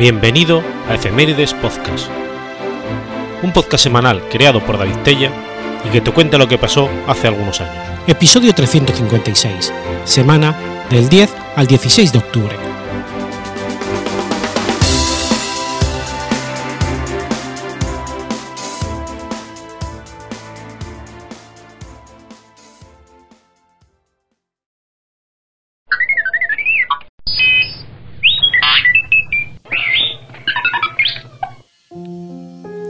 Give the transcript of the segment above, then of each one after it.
Bienvenido a Efemérides Podcast, un podcast semanal creado por David Tella y que te cuenta lo que pasó hace algunos años. Episodio 356, semana del 10 al 16 de octubre.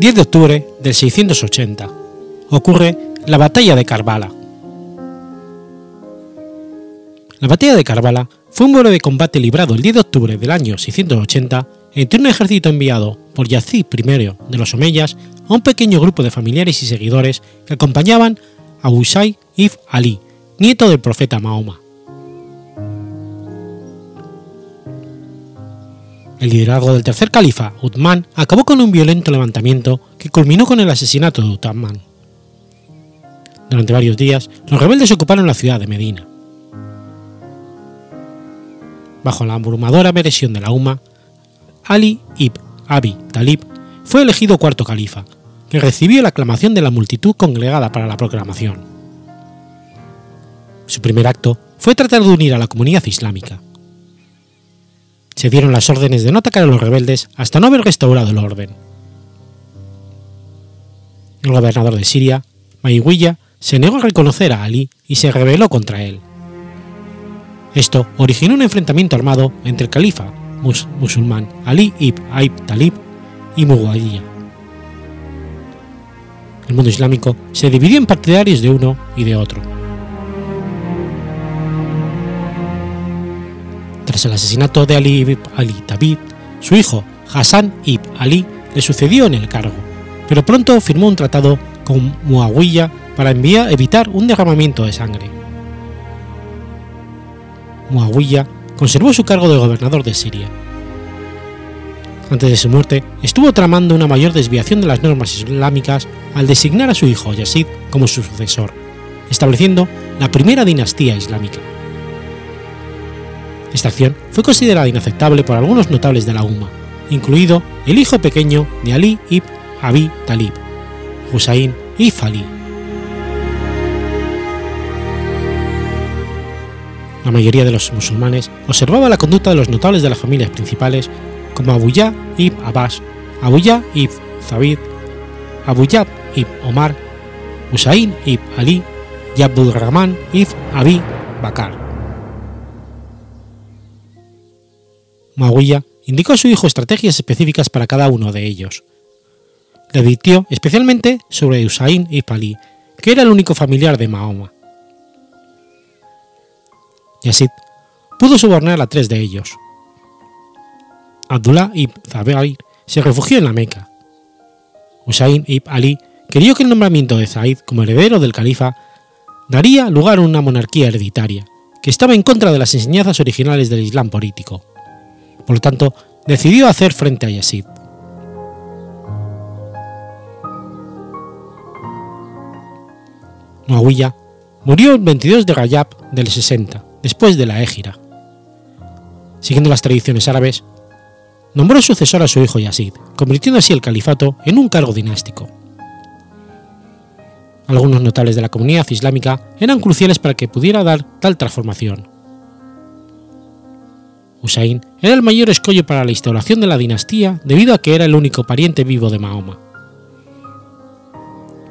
10 de octubre del 680 ocurre la Batalla de Karbala. La Batalla de Karbala fue un vuelo de combate librado el 10 de octubre del año 680 entre un ejército enviado por Yazid I de los Omeyas a un pequeño grupo de familiares y seguidores que acompañaban a Usay ibn Ali, nieto del profeta Mahoma. El liderazgo del tercer califa, Uthman, acabó con un violento levantamiento que culminó con el asesinato de Uthman. Durante varios días, los rebeldes ocuparon la ciudad de Medina. Bajo la abrumadora presión de la UMA, Ali ibn Abi Talib fue elegido cuarto califa, que recibió la aclamación de la multitud congregada para la proclamación. Su primer acto fue tratar de unir a la comunidad islámica se dieron las órdenes de no atacar a los rebeldes hasta no haber restaurado el orden. El gobernador de Siria, Maiwilla, se negó a reconocer a Ali y se rebeló contra él. Esto originó un enfrentamiento armado entre el califa musulmán Ali ibn Aib Talib y Muawiyah. El mundo islámico se dividió en partidarios de uno y de otro. Tras el asesinato de Ali ibn Ali David, su hijo Hassan ibn Ali le sucedió en el cargo, pero pronto firmó un tratado con Muawiyah para evitar un derramamiento de sangre. Muawiyah conservó su cargo de gobernador de Siria. Antes de su muerte, estuvo tramando una mayor desviación de las normas islámicas al designar a su hijo Yazid como su sucesor, estableciendo la primera dinastía islámica. Esta acción fue considerada inaceptable por algunos notables de la UMA, incluido el hijo pequeño de Ali ibn Abi Talib, Hussein ibn Ali. La mayoría de los musulmanes observaba la conducta de los notables de las familias principales como Abu Ya ibn Abbas, Abu Ya ibn Zabid, Abu Yab ibn Omar, Hussein ibn Ali y Abdul Rahman ibn Abi Bakar. Muawiyah indicó a su hijo estrategias específicas para cada uno de ellos. Le advirtió especialmente sobre Usain ibn Ali, que era el único familiar de Mahoma. Yazid pudo sobornar a tres de ellos. Abdullah ibn Zabair se refugió en la Meca. Usain ibn Ali creyó que el nombramiento de Zaid como heredero del califa daría lugar a una monarquía hereditaria, que estaba en contra de las enseñanzas originales del Islam político. Por lo tanto, decidió hacer frente a Yazid. Muawiyah murió el 22 de Rayab del 60, después de la Égira. Siguiendo las tradiciones árabes, nombró sucesor a su hijo Yazid, convirtiendo así el califato en un cargo dinástico. Algunos notables de la comunidad islámica eran cruciales para que pudiera dar tal transformación. Hussein era el mayor escollo para la instauración de la dinastía debido a que era el único pariente vivo de Mahoma.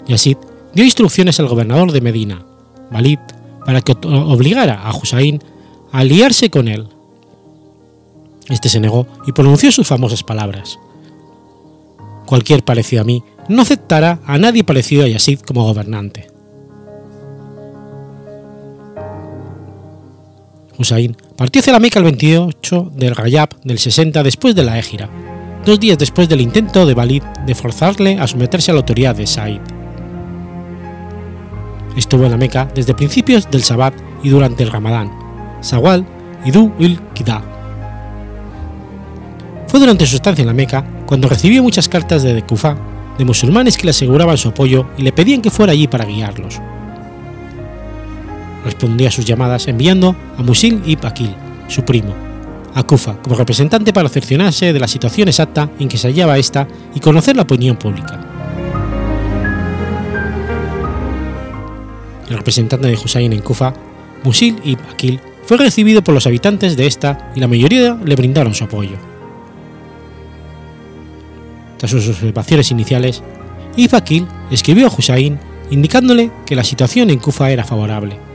Yazid dio instrucciones al gobernador de Medina, Walid, para que obligara a Hussein a aliarse con él. Este se negó y pronunció sus famosas palabras. Cualquier parecido a mí no aceptará a nadie parecido a Yazid como gobernante. Hussein partió hacia la Meca el 28 del Rayab del 60 después de la Égira, dos días después del intento de Walid de forzarle a someterse a la autoridad de Said. Estuvo en la Meca desde principios del Sabbat y durante el Ramadán, Sawal y Du il. Fue durante su estancia en la Meca cuando recibió muchas cartas de Kufa de musulmanes que le aseguraban su apoyo y le pedían que fuera allí para guiarlos respondía a sus llamadas enviando a Musil ibn Akil, su primo, a Kufa como representante para cerciorarse de la situación exacta en que se hallaba esta y conocer la opinión pública. El representante de Hussein en Kufa, Musil ibn Akil, fue recibido por los habitantes de esta y la mayoría le brindaron su apoyo. Tras sus observaciones iniciales, Ibn escribió a Hussein indicándole que la situación en Kufa era favorable.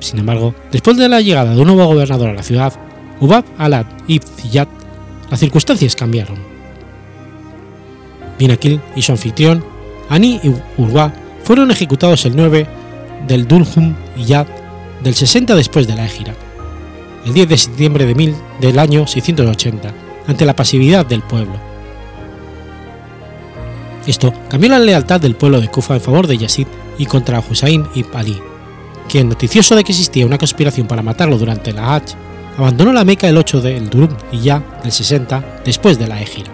Sin embargo, después de la llegada de un nuevo gobernador a la ciudad, Ubab al-Ad ibn Ziyad, las circunstancias cambiaron. Bin Akil y su anfitrión, Ani y Urwa, fueron ejecutados el 9 del Dulhum Yad del 60 después de la Égira, el 10 de septiembre de mil, del año 680, ante la pasividad del pueblo. Esto cambió la lealtad del pueblo de Kufa en favor de Yazid y contra Hussein ibn Ali, quien, noticioso de que existía una conspiración para matarlo durante la Hajj, abandonó la Meca el 8 del Durum y ya del 60 después de la Égira.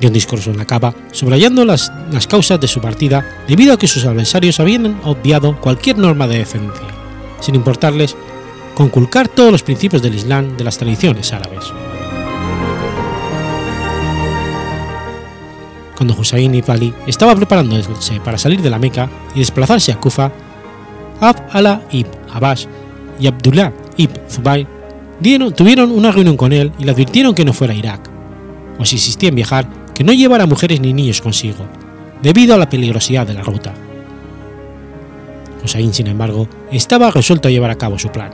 Dio un discurso en la Cava subrayando las, las causas de su partida debido a que sus adversarios habían obviado cualquier norma de decencia, sin importarles conculcar todos los principios del Islam de las tradiciones árabes. Cuando Hussein ibn Ali estaba preparándose para salir de la Meca y desplazarse a Kufa, Ab Allah ibn Abbas y Abdullah ibn Zubayr dieron, tuvieron una reunión con él y le advirtieron que no fuera a Irak, o si insistía en viajar, que no llevara mujeres ni niños consigo, debido a la peligrosidad de la ruta. Hussein, sin embargo, estaba resuelto a llevar a cabo su plan.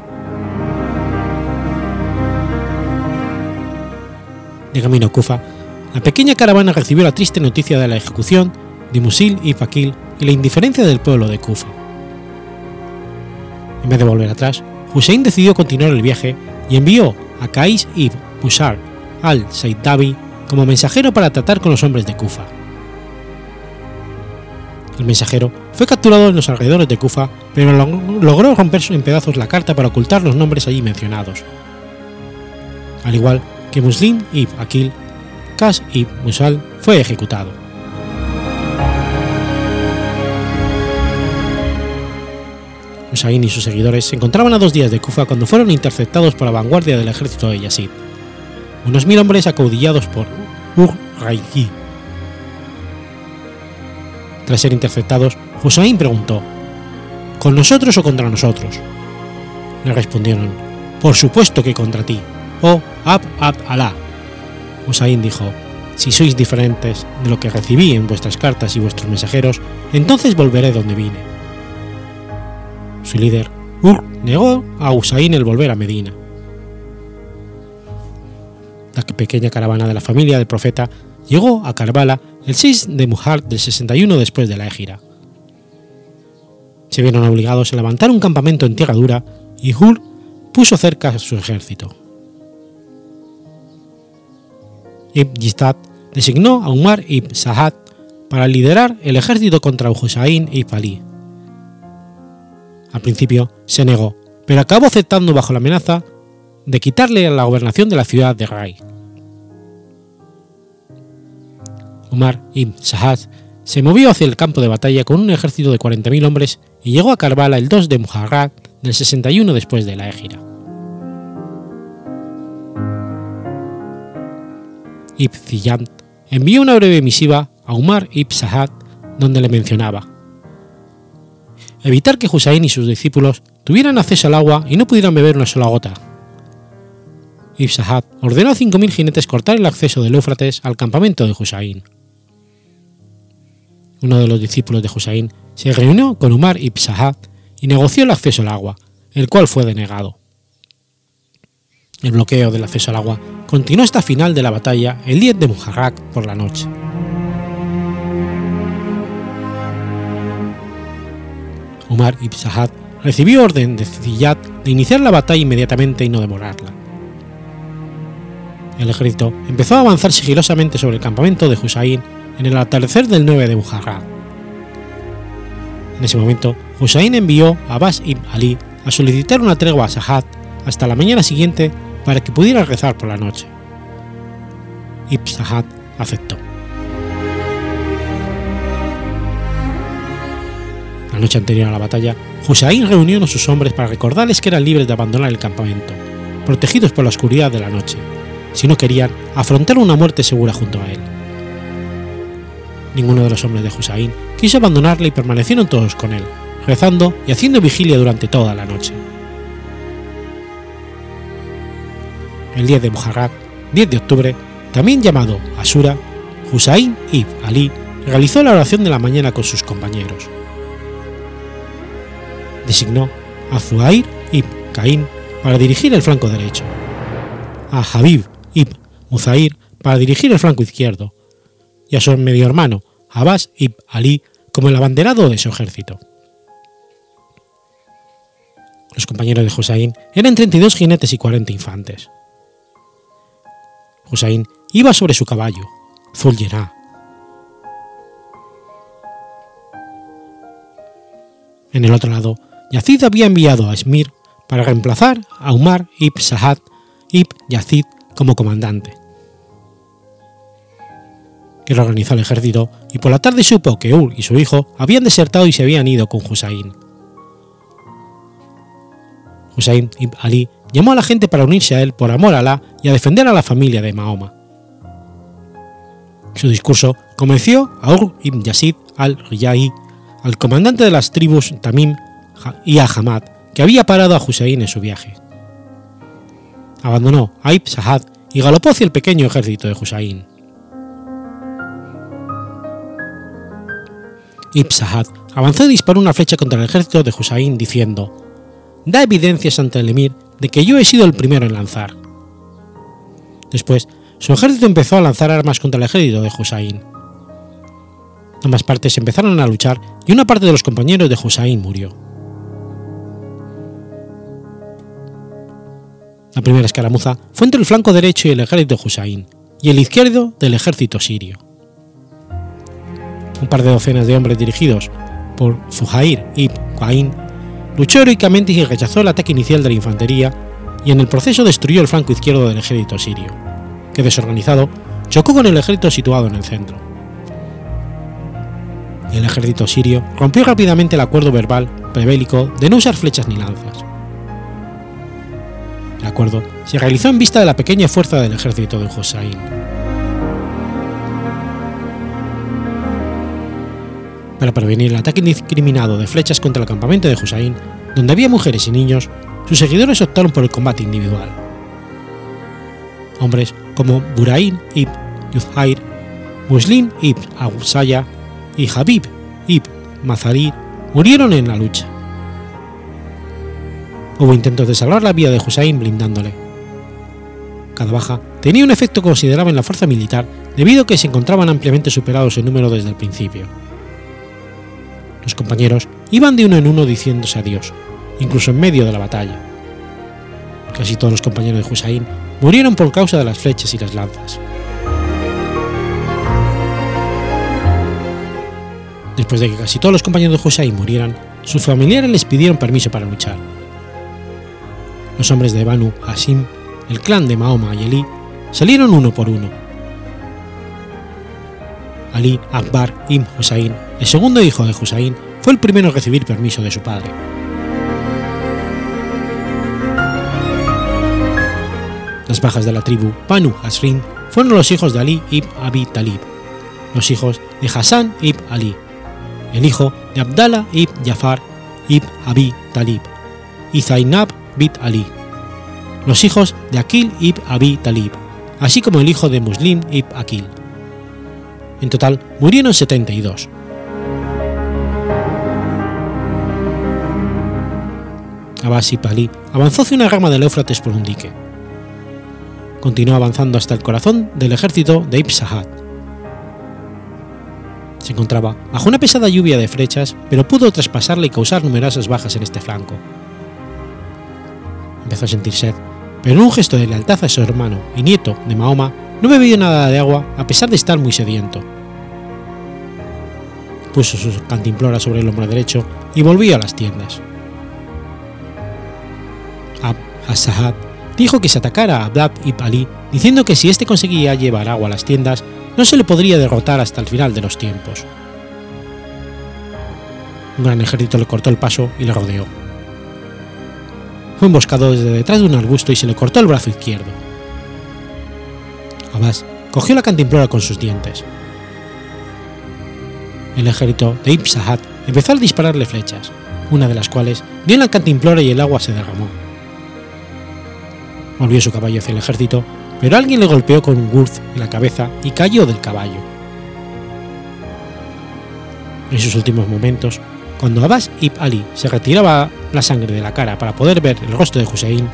De camino a Kufa, la pequeña caravana recibió la triste noticia de la ejecución de Musil y Fakil y la indiferencia del pueblo de Kufa. En vez de volver atrás, Hussein decidió continuar el viaje y envió a Kais ibn Mushar al-Saidabi como mensajero para tratar con los hombres de Kufa. El mensajero fue capturado en los alrededores de Kufa, pero logró romper en pedazos la carta para ocultar los nombres allí mencionados. Al igual que Muslim ibn Akil, Ibn Musal fue ejecutado. Hussein y sus seguidores se encontraban a dos días de Kufa cuando fueron interceptados por la vanguardia del ejército de Yazid, unos mil hombres acaudillados por Ur-Raiki. Tras ser interceptados, Hussein preguntó: ¿Con nosotros o contra nosotros? Le respondieron: Por supuesto que contra ti, oh Ab Ab Alá. Hussein dijo: Si sois diferentes de lo que recibí en vuestras cartas y vuestros mensajeros, entonces volveré donde vine. Su líder, Ur, negó a Hussein el volver a Medina. La pequeña caravana de la familia del profeta llegó a Karbala el 6 de Muhar del 61 después de la Égira. Se vieron obligados a levantar un campamento en tierra dura y Hur puso cerca a su ejército. Ibn Yistad designó a Umar ibn Sahad para liderar el ejército contra Hussein ibn Ali. Al principio se negó, pero acabó aceptando bajo la amenaza de quitarle la gobernación de la ciudad de Rai. Umar ibn Sahad se movió hacia el campo de batalla con un ejército de 40.000 hombres y llegó a Karbala el 2 de Muharram del 61 después de la Égira. Ibn envió una breve misiva a Umar ibn Sahad donde le mencionaba evitar que Hussein y sus discípulos tuvieran acceso al agua y no pudieran beber una sola gota. Ibn Sahad ordenó a 5.000 jinetes cortar el acceso del Éufrates al campamento de Hussein. Uno de los discípulos de Hussein se reunió con Umar ibn Sahad y negoció el acceso al agua, el cual fue denegado. El bloqueo del acceso al agua continuó hasta final de la batalla el 10 de Muharrak por la noche. Umar ibn Sahad recibió orden de Ziyad de iniciar la batalla inmediatamente y no demorarla. El ejército empezó a avanzar sigilosamente sobre el campamento de Hussein en el atardecer del 9 de Muharram. En ese momento, Hussein envió a Abbas ibn Ali a solicitar una tregua a Sahad hasta la mañana siguiente para que pudiera rezar por la noche. Ibn Sahad aceptó. La noche anterior a la batalla, Hussein reunió a sus hombres para recordarles que eran libres de abandonar el campamento, protegidos por la oscuridad de la noche, si no querían afrontar una muerte segura junto a él. Ninguno de los hombres de Hussein quiso abandonarle y permanecieron todos con él, rezando y haciendo vigilia durante toda la noche. El día de Muharram, 10 de octubre, también llamado Asura, Hussein ibn Ali realizó la oración de la mañana con sus compañeros. Designó a Zuhair ibn Caín para dirigir el flanco derecho, a Habib ibn Muzair para dirigir el flanco izquierdo y a su medio hermano Abbas ibn Ali como el abanderado de su ejército. Los compañeros de Hussein eran 32 jinetes y 40 infantes. Hussein iba sobre su caballo, Zuljerá. En el otro lado, Yazid había enviado a Esmir para reemplazar a Umar ibn Sahad ibn Yazid como comandante. Que organizó el ejército y por la tarde supo que Ur y su hijo habían desertado y se habían ido con Hussein. Hussein ibn Ali llamó a la gente para unirse a él por amor a Alá y a defender a la familia de Mahoma. Su discurso convenció a Ur ibn Yazid al-Riyahi, al comandante de las tribus Tamim y a Hamad, que había parado a Hussein en su viaje. Abandonó a Ibn Sahad y galopó hacia el pequeño ejército de Hussein. Ibn Sahad avanzó y disparó una flecha contra el ejército de Hussein diciendo: Da evidencias ante el emir de que yo he sido el primero en lanzar. Después, su ejército empezó a lanzar armas contra el ejército de Hussein. Ambas partes empezaron a luchar y una parte de los compañeros de Hussein murió. La primera escaramuza fue entre el flanco derecho y el ejército de Hussein, y el izquierdo del ejército sirio. Un par de docenas de hombres dirigidos por Zuhair ibn Qain luchó heroicamente y rechazó el ataque inicial de la infantería y en el proceso destruyó el flanco izquierdo del ejército sirio, que desorganizado chocó con el ejército situado en el centro. El ejército sirio rompió rápidamente el acuerdo verbal prebélico de no usar flechas ni lanzas. El acuerdo se realizó en vista de la pequeña fuerza del ejército de Hussein. Para prevenir el ataque indiscriminado de flechas contra el campamento de Hussein, donde había mujeres y niños, sus seguidores optaron por el combate individual. Hombres como Burain ibn Yuzhair, Muslim ibn Awsaya y Habib ibn Mazarir murieron en la lucha. Hubo intentos de salvar la vida de Hussein blindándole. Cada baja tenía un efecto considerable en la fuerza militar debido a que se encontraban ampliamente superados en número desde el principio. Los compañeros iban de uno en uno diciéndose adiós, incluso en medio de la batalla. Casi todos los compañeros de Hussein murieron por causa de las flechas y las lanzas. Después de que casi todos los compañeros de Hussein murieran, sus familiares les pidieron permiso para luchar. Los hombres de Banu Hashim, el clan de Mahoma y Eli, salieron uno por uno. Ali Akbar ibn Hussein, el segundo hijo de Hussein, fue el primero en recibir permiso de su padre. Las bajas de la tribu Banu Hasrin fueron los hijos de Ali ibn Abi Talib, los hijos de Hassan ibn Ali, el hijo de Abdallah ibn Jafar ibn Abi Talib y Zainab bint Ali, los hijos de Akil ibn Abi Talib, así como el hijo de Muslim ibn Akil. En total murieron 72. Abbas ibn Ali avanzó hacia una rama del Éufrates por un dique. Continuó avanzando hasta el corazón del ejército de Ibn Sahad. Se encontraba bajo una pesada lluvia de flechas, pero pudo traspasarla y causar numerosas bajas en este flanco. Empezó a sentir sed, pero en un gesto de lealtad a su hermano y nieto de Mahoma, no bebió nada de agua a pesar de estar muy sediento. Puso su cantimplora sobre el hombro derecho y volvió a las tiendas. Ab As-Sahab dijo que se atacara a Abdab ibn Ali, diciendo que si éste conseguía llevar agua a las tiendas, no se le podría derrotar hasta el final de los tiempos. Un gran ejército le cortó el paso y le rodeó. Fue emboscado desde detrás de un arbusto y se le cortó el brazo izquierdo. Abbas cogió la cantimplora con sus dientes. El ejército de Ibn Sahad empezó a dispararle flechas, una de las cuales dio en la cantimplora y el agua se derramó. Volvió su caballo hacia el ejército, pero alguien le golpeó con un gurz en la cabeza y cayó del caballo. En sus últimos momentos, cuando Abbas ibn Ali se retiraba la sangre de la cara para poder ver el rostro de Hussein,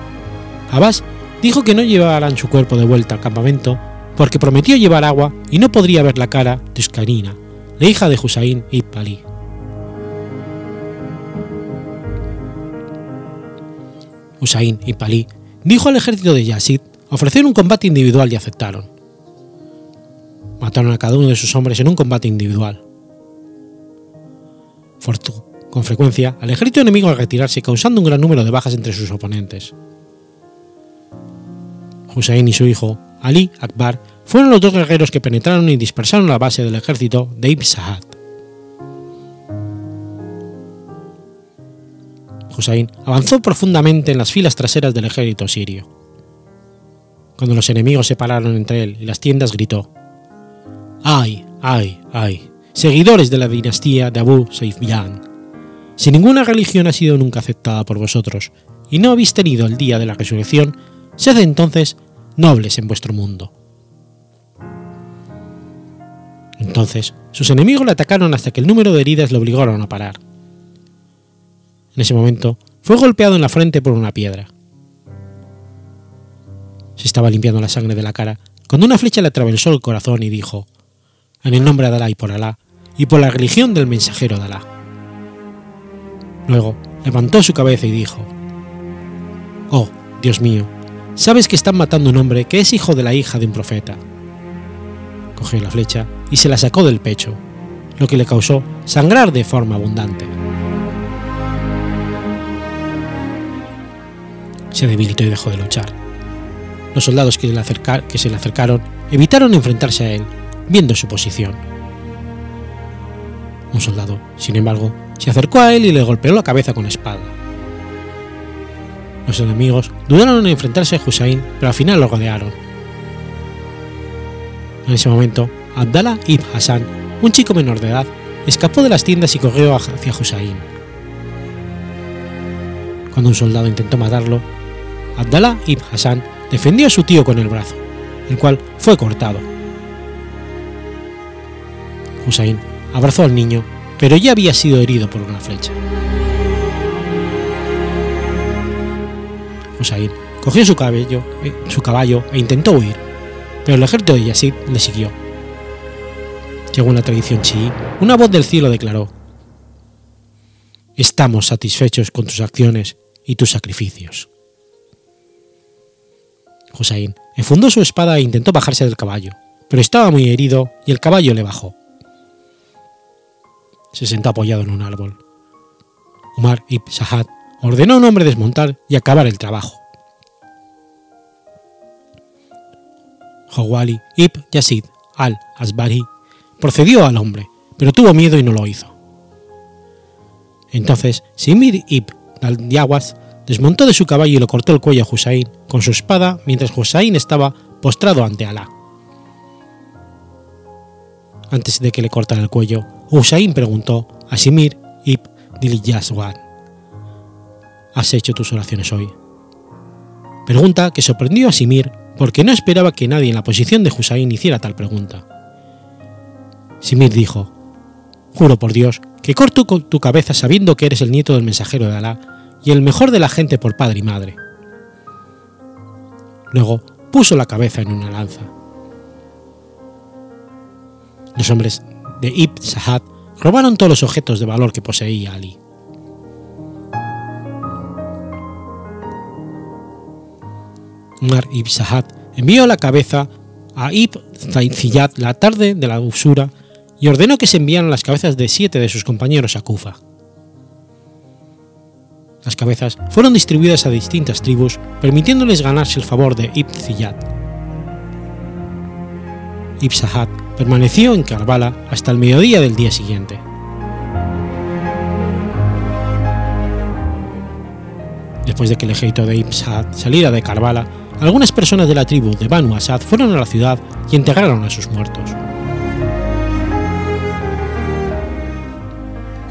Abbas dijo que no llevaran su cuerpo de vuelta al campamento porque prometió llevar agua y no podría ver la cara de Uskarina, la hija de Hussein ibn Ali. Hussein ibn Ali dijo al ejército de Yazid ofrecer un combate individual y aceptaron. Mataron a cada uno de sus hombres en un combate individual. Fortu, con frecuencia, al ejército enemigo al retirarse causando un gran número de bajas entre sus oponentes. Hussein y su hijo, Ali Akbar, fueron los dos guerreros que penetraron y dispersaron la base del ejército de Ibn Sa'ad. Hussein avanzó profundamente en las filas traseras del ejército sirio. Cuando los enemigos se pararon entre él y las tiendas, gritó: ¡Ay, ay, ay! Seguidores de la dinastía de Abu Sufyan, si ninguna religión ha sido nunca aceptada por vosotros y no habéis tenido el día de la resurrección, sed entonces nobles en vuestro mundo. Entonces, sus enemigos le atacaron hasta que el número de heridas le obligaron a parar. En ese momento, fue golpeado en la frente por una piedra. Se estaba limpiando la sangre de la cara cuando una flecha le atravesó el corazón y dijo, en el nombre de Alá y por Alá, y por la religión del mensajero de Alá. Luego levantó su cabeza y dijo, Oh, Dios mío, sabes que están matando a un hombre que es hijo de la hija de un profeta. Cogió la flecha y se la sacó del pecho, lo que le causó sangrar de forma abundante. Se debilitó y dejó de luchar. Los soldados que, que se le acercaron evitaron enfrentarse a él, viendo su posición. Un soldado, sin embargo, se acercó a él y le golpeó la cabeza con espada. Los enemigos dudaron en enfrentarse a Hussein, pero al final lo rodearon. En ese momento, Abdallah ibn Hassan, un chico menor de edad, escapó de las tiendas y corrió hacia Hussein. Cuando un soldado intentó matarlo, Abdallah ibn Hassan defendió a su tío con el brazo, el cual fue cortado. Hussein abrazó al niño, pero ya había sido herido por una flecha. Hussein cogió su, cabello, eh, su caballo e intentó huir, pero el ejército de Yazid le siguió. Según la tradición chií, una voz del cielo declaró: Estamos satisfechos con tus acciones y tus sacrificios. Hussein enfundó su espada e intentó bajarse del caballo, pero estaba muy herido y el caballo le bajó. Se sentó apoyado en un árbol. Umar ibn Sahad ordenó a un hombre desmontar y acabar el trabajo. Hawali ibn Yazid al-Asbari procedió al hombre, pero tuvo miedo y no lo hizo. Entonces Simir ibn al-Yawas desmontó de su caballo y le cortó el cuello a Hussein con su espada mientras Hussein estaba postrado ante Alá. Antes de que le cortara el cuello, Hussein preguntó a Simir ibn Dilyaswan, ¿Has hecho tus oraciones hoy? Pregunta que sorprendió a Simir porque no esperaba que nadie en la posición de Hussein hiciera tal pregunta. Simir dijo, Juro por Dios que corto tu cabeza sabiendo que eres el nieto del mensajero de Alá y el mejor de la gente por padre y madre. Luego puso la cabeza en una lanza. Los hombres de Ibn Sahad robaron todos los objetos de valor que poseía Ali. Umar ibn Sahad envió la cabeza a Ibn Ziyad la tarde de la usura y ordenó que se enviaran las cabezas de siete de sus compañeros a Kufa. Las cabezas fueron distribuidas a distintas tribus, permitiéndoles ganarse el favor de Ibn Ziyad. Ibn Sahad permaneció en Karbala hasta el mediodía del día siguiente. Después de que el ejército de Ibn saliera de Karbala, algunas personas de la tribu de Banu Asad fueron a la ciudad y enterraron a sus muertos.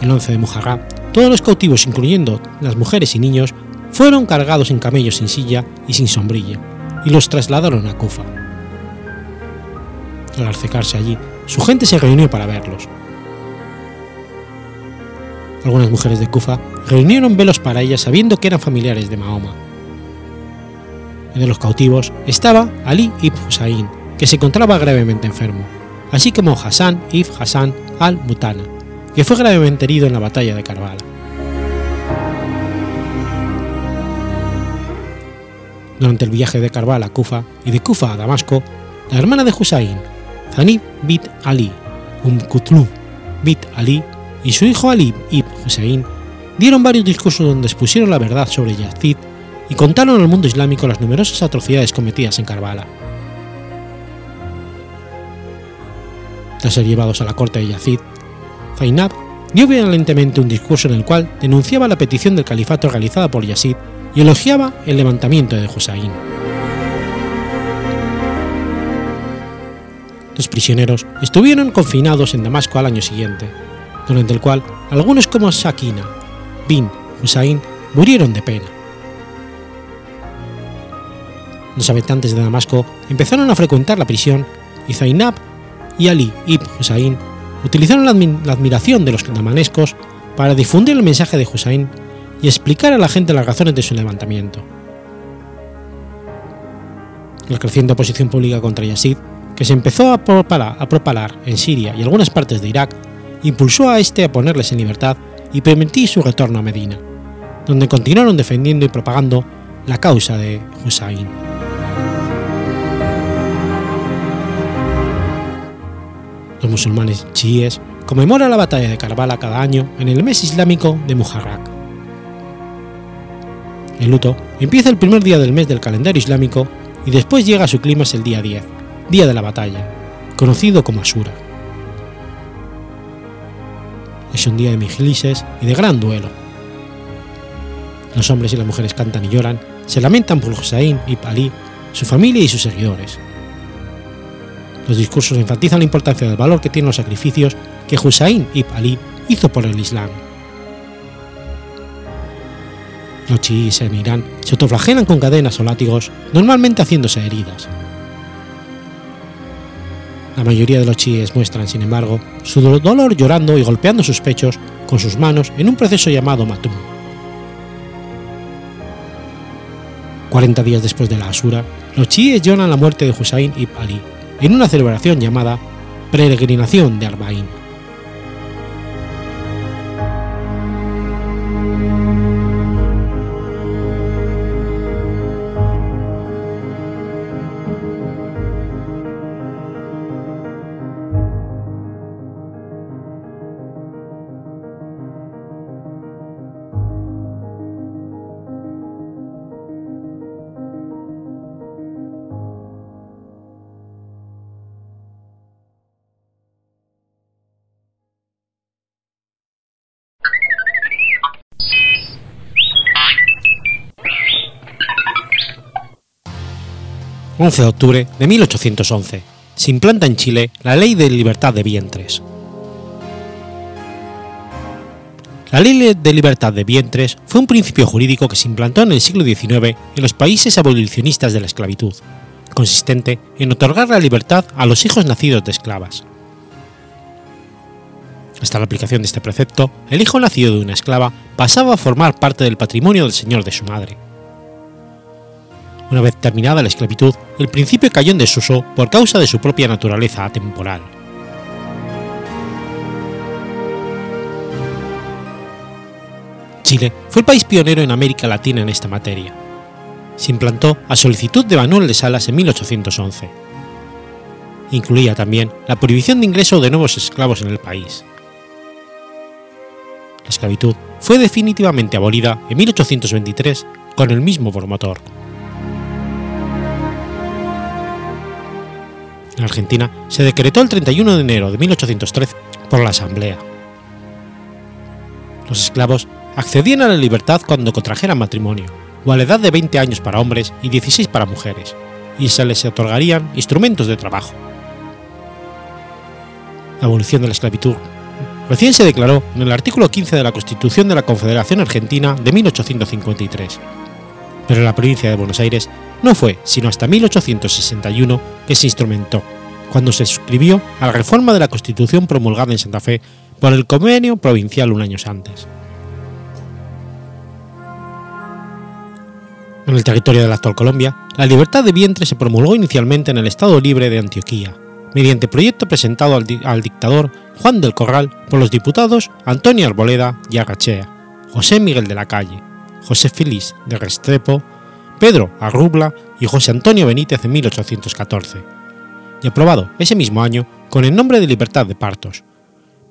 El 11 de Muharram, todos los cautivos, incluyendo las mujeres y niños, fueron cargados en camellos sin silla y sin sombrilla, y los trasladaron a Kufa. Al acercarse allí, su gente se reunió para verlos. Algunas mujeres de Kufa reunieron velos para ellas sabiendo que eran familiares de Mahoma. Entre los cautivos estaba Ali ibn Husayn, que se encontraba gravemente enfermo, así como Hassan ibn Hassan al-Mutana, que fue gravemente herido en la batalla de Karbala. Durante el viaje de Karbala a Kufa y de Kufa a Damasco, la hermana de Husayn, Zanib bint Ali, Um Kutlub bint Ali y su hijo Ali ibn Hussein dieron varios discursos donde expusieron la verdad sobre Yazid y contaron al mundo islámico las numerosas atrocidades cometidas en Karbala. Tras ser llevados a la corte de Yazid, Zainab dio violentemente un discurso en el cual denunciaba la petición del califato realizada por Yazid y elogiaba el levantamiento de Hussein. Los prisioneros estuvieron confinados en Damasco al año siguiente, durante el cual algunos como Sakina bin Hussein murieron de pena. Los habitantes de Damasco empezaron a frecuentar la prisión y Zainab y Ali ibn Hussein utilizaron la, admiración de los damanescos para difundir el mensaje de Hussein y explicar a la gente las razones de su levantamiento. La creciente oposición pública contra Yazid, que se empezó a propalar, a propalar en Siria y algunas partes de Irak, impulsó a este a ponerles en libertad y permitir su retorno a Medina, donde continuaron defendiendo y propagando la causa de Hussein. Los musulmanes chiíes conmemoran la batalla de Karbala cada año en el mes islámico de Muharram. El luto empieza el primer día del mes del calendario islámico y después llega a su clima el día 10, día de la batalla, conocido como Asura. Un día de migilises y de gran duelo. Los hombres y las mujeres cantan y lloran, se lamentan por Hussein y Ali, su familia y sus seguidores. Los discursos enfatizan la importancia del valor que tienen los sacrificios que Hussein ibn Ali hizo por el Islam. Los chiíes en Irán se autoflagelan con cadenas o látigos, normalmente haciéndose heridas. La mayoría de los chiíes muestran, sin embargo, su dolor llorando y golpeando sus pechos con sus manos en un proceso llamado matum. 40 días después de la Asura, los chiíes lloran la muerte de Hussein ibn Ali en una celebración llamada Peregrinación de Arbaín. ...11 de octubre de 1811... ...se implanta en Chile la Ley de Libertad de Vientres. La Ley de Libertad de Vientres fue un principio jurídico que se implantó en el siglo XIX en los países abolicionistas de la esclavitud, consistente en otorgar la libertad a los hijos nacidos de esclavas. Hasta la aplicación de este precepto, el hijo nacido de una esclava pasaba a formar parte del patrimonio del señor de su madre. Una vez terminada la esclavitud, el principio cayó en desuso por causa de su propia naturaleza atemporal. Chile fue el país pionero en América Latina en esta materia. Se implantó a solicitud de Manuel de Salas en 1811. Incluía también la prohibición de ingreso de nuevos esclavos en el país. La esclavitud fue definitivamente abolida en 1823 con el mismo promotor. En Argentina se decretó el 31 de enero de 1813 por la Asamblea. Los esclavos accedían a la libertad cuando contrajeran matrimonio, o a la edad de 20 años para hombres y 16 para mujeres, y se les otorgarían instrumentos de trabajo. La abolición de la esclavitud recién se declaró en el artículo 15 de la Constitución de la Confederación Argentina de 1853, pero en la provincia de Buenos Aires no fue sino hasta 1861 que se instrumentó, cuando se suscribió a la reforma de la Constitución promulgada en Santa Fe por el convenio provincial un año antes. En el territorio de la actual Colombia, la libertad de vientre se promulgó inicialmente en el Estado Libre de Antioquía, mediante proyecto presentado al, dictador Juan del Corral por los diputados Antonio Arboleda y Arrachea, José Miguel de la Calle, José Félix de Restrepo, Pedro Arrubla y José Antonio Benítez en 1814, y aprobado ese mismo año con el nombre de Libertad de Partos,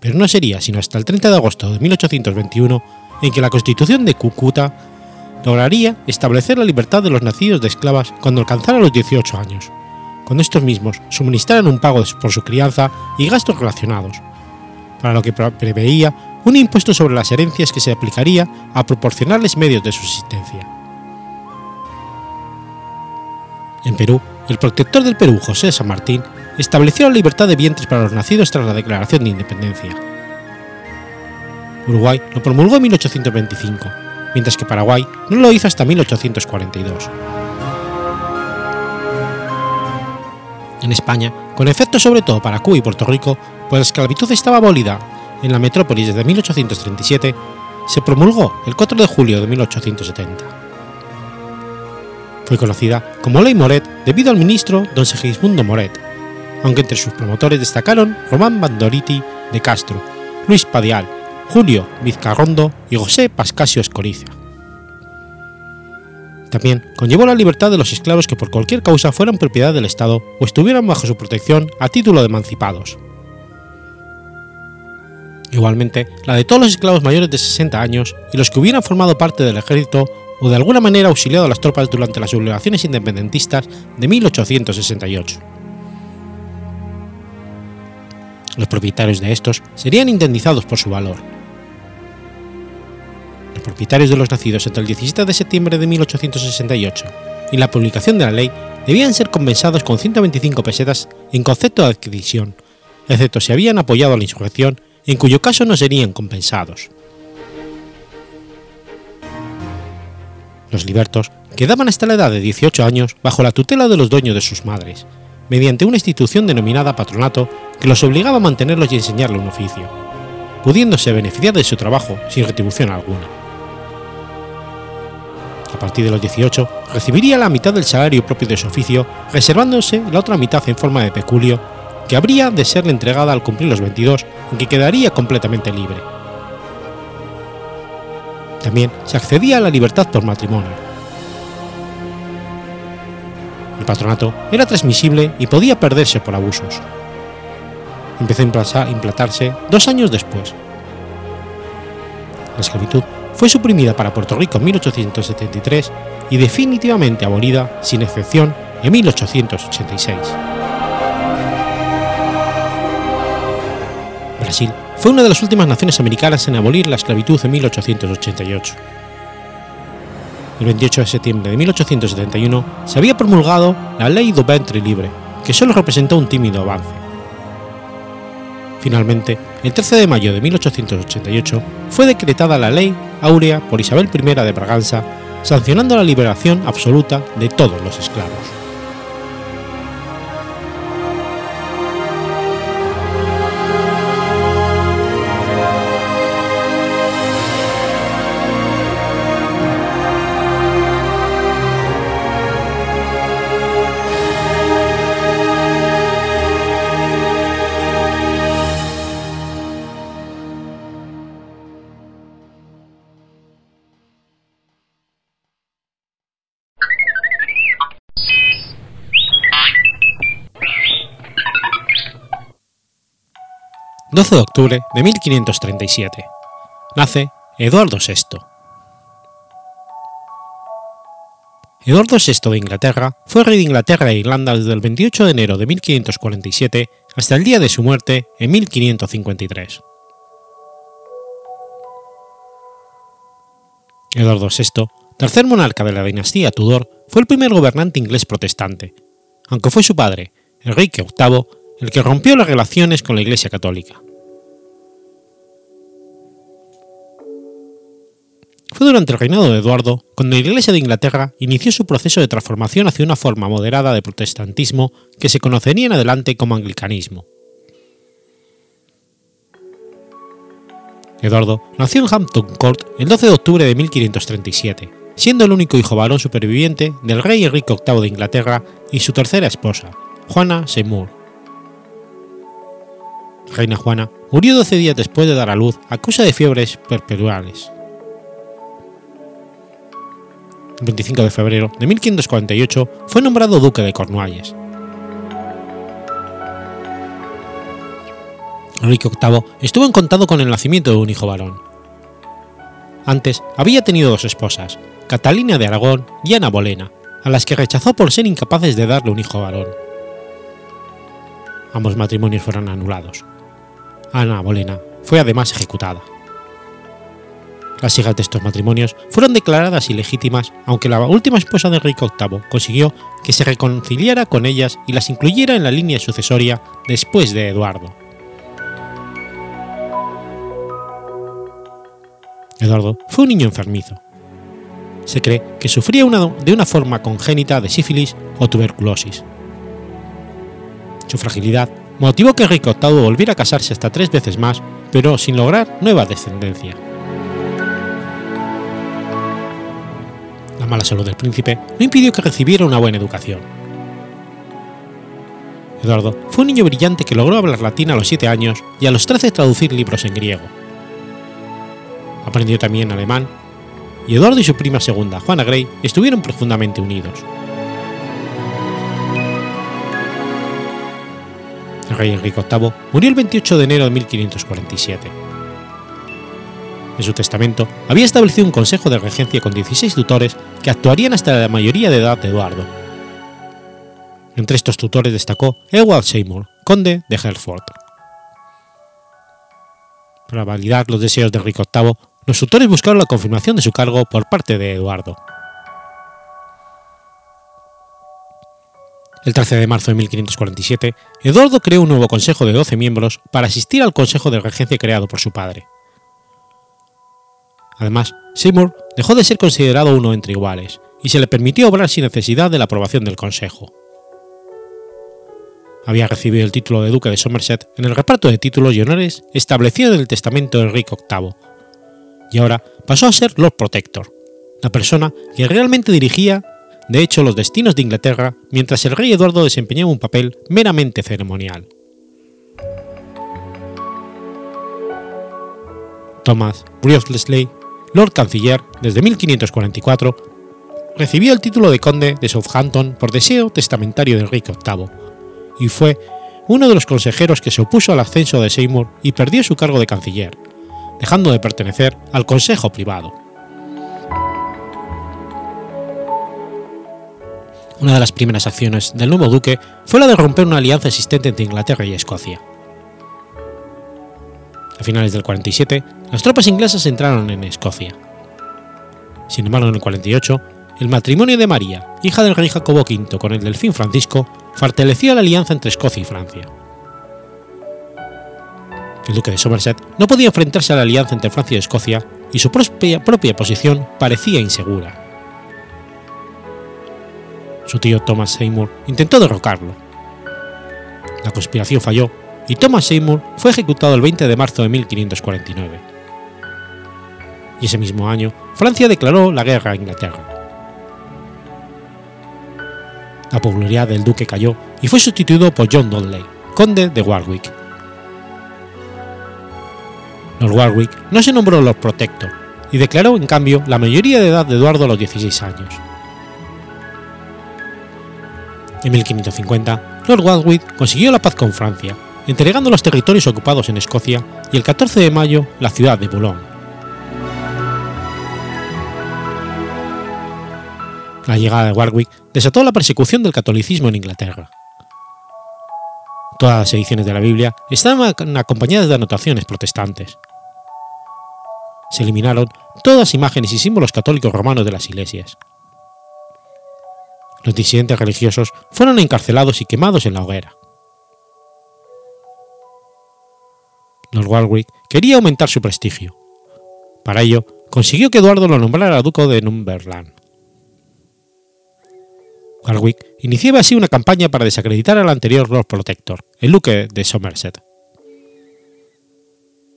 pero no sería sino hasta el 30 de agosto de 1821 en que la Constitución de Cúcuta lograría establecer la libertad de los nacidos de esclavas cuando alcanzaran los 18 años, cuando estos mismos suministraran un pago por su crianza y gastos relacionados, para lo que preveía un impuesto sobre las herencias que se aplicaría a proporcionarles medios de subsistencia. En Perú, el protector del Perú, José San Martín, estableció la libertad de vientres para los nacidos tras la declaración de independencia. Uruguay lo promulgó en 1825, mientras que Paraguay no lo hizo hasta 1842. En España, con efecto sobre todo para Cuba y Puerto Rico, pues la esclavitud estaba abolida en la metrópolis desde 1837, se promulgó el 4 de julio de 1870. Fue conocida como Ley Moret debido al ministro don Segismundo Moret, aunque entre sus promotores destacaron Román Bandoriti de Castro, Luis Padial, Julio Vizcarrondo y José Pascasio Escoriza. También conllevó la libertad de los esclavos que por cualquier causa fueran propiedad del Estado o estuvieran bajo su protección a título de emancipados. Igualmente, la de todos los esclavos mayores de 60 años y los que hubieran formado parte del ejército o de alguna manera auxiliado a las tropas durante las sublevaciones independentistas de 1868. Los propietarios de estos serían indemnizados por su valor. Los propietarios de los nacidos entre el 17 de septiembre de 1868 y la publicación de la ley debían ser compensados con 125 pesetas en concepto de adquisición, excepto si habían apoyado a la insurrección, en cuyo caso no serían compensados. Los libertos quedaban hasta la edad de 18 años bajo la tutela de los dueños de sus madres, mediante una institución denominada patronato que los obligaba a mantenerlos y enseñarle un oficio, pudiéndose beneficiar de su trabajo sin retribución alguna. A partir de los 18 recibiría la mitad del salario propio de su oficio, reservándose la otra mitad en forma de peculio, que habría de serle entregada al cumplir los 22, en que quedaría completamente libre. También se accedía a la libertad por matrimonio. El patronato era transmisible y podía perderse por abusos. Empezó a implantarse dos años después. La esclavitud fue suprimida para Puerto Rico en 1873 y definitivamente abolida, sin excepción, en 1886. Brasil fue una de las últimas naciones americanas en abolir la esclavitud en 1888. El 28 de septiembre de 1871 se había promulgado la Ley do Ventre Libre, que solo representó un tímido avance. Finalmente, el 13 de mayo de 1888 fue decretada la Ley Áurea por Isabel I de Braganza, sancionando la liberación absoluta de todos los esclavos. 12 de octubre de 1537. Nace Eduardo VI. Eduardo VI de Inglaterra fue rey de Inglaterra e Irlanda desde el 28 de enero de 1547 hasta el día de su muerte en 1553. Eduardo VI tercer monarca de la dinastía Tudor, fue el primer gobernante inglés protestante, aunque fue su padre, Enrique VIII, el que rompió las relaciones con la Iglesia católica. Fue durante el reinado de Eduardo cuando la Iglesia de Inglaterra inició su proceso de transformación hacia una forma moderada de protestantismo que se conocería en adelante como anglicanismo. Eduardo nació en Hampton Court el 12 de octubre de 1537, siendo el único hijo varón superviviente del rey Enrique VIII de Inglaterra y su tercera esposa, Juana Seymour. Reina Juana murió 12 días después de dar a luz a causa de fiebres perpetuales el 25 de febrero de 1548, fue nombrado duque de Cornualles. Enrique VIII estuvo encantado con el nacimiento de un hijo varón. Antes había tenido dos esposas, Catalina de Aragón y Ana Bolena, a las que rechazó por ser incapaces de darle un hijo varón. Ambos matrimonios fueron anulados. Ana Bolena fue además ejecutada. Las hijas de estos matrimonios fueron declaradas ilegítimas, aunque la última esposa de Enrique VIII consiguió que se reconciliara con ellas y las incluyera en la línea sucesoria después de Eduardo. Eduardo fue un niño enfermizo. Se cree que sufría de una forma congénita de sífilis o tuberculosis. Su fragilidad motivó que Enrique VIII volviera a casarse hasta tres veces más, pero sin lograr nueva descendencia. La mala salud del príncipe no impidió que recibiera una buena educación. Eduardo fue un niño brillante que logró hablar latín a los 7 años y a los 13 traducir libros en griego. Aprendió también alemán, y Eduardo y su prima segunda, Juana Grey, estuvieron profundamente unidos. El rey Enrique VIII murió el 28 de enero de 1547 en su testamento, había establecido un consejo de regencia con 16 tutores que actuarían hasta la mayoría de edad de Eduardo. Entre estos tutores destacó Edward Seymour, conde de Hereford. Para validar los deseos de Enrique VIII, los tutores buscaron la confirmación de su cargo por parte de Eduardo. El 13 de marzo de 1547, Eduardo creó un nuevo consejo de 12 miembros para asistir al consejo de regencia creado por su padre. Además, Seymour dejó de ser considerado uno entre iguales y se le permitió obrar sin necesidad de la aprobación del Consejo. Había recibido el título de duque de Somerset en el reparto de títulos y honores establecido en el testamento de Enrique VIII, y ahora pasó a ser Lord Protector, la persona que realmente dirigía, de hecho, los destinos de Inglaterra, mientras el rey Eduardo desempeñaba un papel meramente ceremonial. Thomas Wriothesley Lord Canciller desde 1544, recibió el título de conde de Southampton por deseo testamentario de Enrique VIII, y fue uno de los consejeros que se opuso al ascenso de Seymour y perdió su cargo de canciller, dejando de pertenecer al Consejo Privado. Una de las primeras acciones del nuevo duque fue la de romper una alianza existente entre Inglaterra y Escocia. A finales del 47, las tropas inglesas entraron en Escocia. Sin embargo, en el 48, el matrimonio de María, hija del rey Jacobo V con el delfín Francisco, fortaleció la alianza entre Escocia y Francia. El duque de Somerset no podía enfrentarse a la alianza entre Francia y Escocia y su propia, propia posición parecía insegura. Su tío Thomas Seymour intentó derrocarlo. La conspiración falló y Thomas Seymour fue ejecutado el 20 de marzo de 1549. Y ese mismo año, Francia declaró la guerra a Inglaterra. La popularidad del duque cayó y fue sustituido por John Dudley, conde de Warwick. Lord Warwick no se nombró Lord Protector y declaró en cambio la mayoría de edad de Eduardo a los 16 años. En 1550, Lord Warwick consiguió la paz con Francia entregando los territorios ocupados en Escocia y el 14 de mayo la ciudad de Boulogne. La llegada de Warwick desató la persecución del catolicismo en Inglaterra. Todas las ediciones de la Biblia estaban acompañadas de anotaciones protestantes. se eliminaron todas imágenes y símbolos católicos romanos de las iglesias. Los disidentes religiosos fueron encarcelados y quemados en la hoguera. Lord Warwick quería aumentar su prestigio. Para ello, consiguió que Eduardo lo nombrara duque de Northumberland. Warwick iniciaba así una campaña para desacreditar al anterior Lord Protector, el duque de Somerset.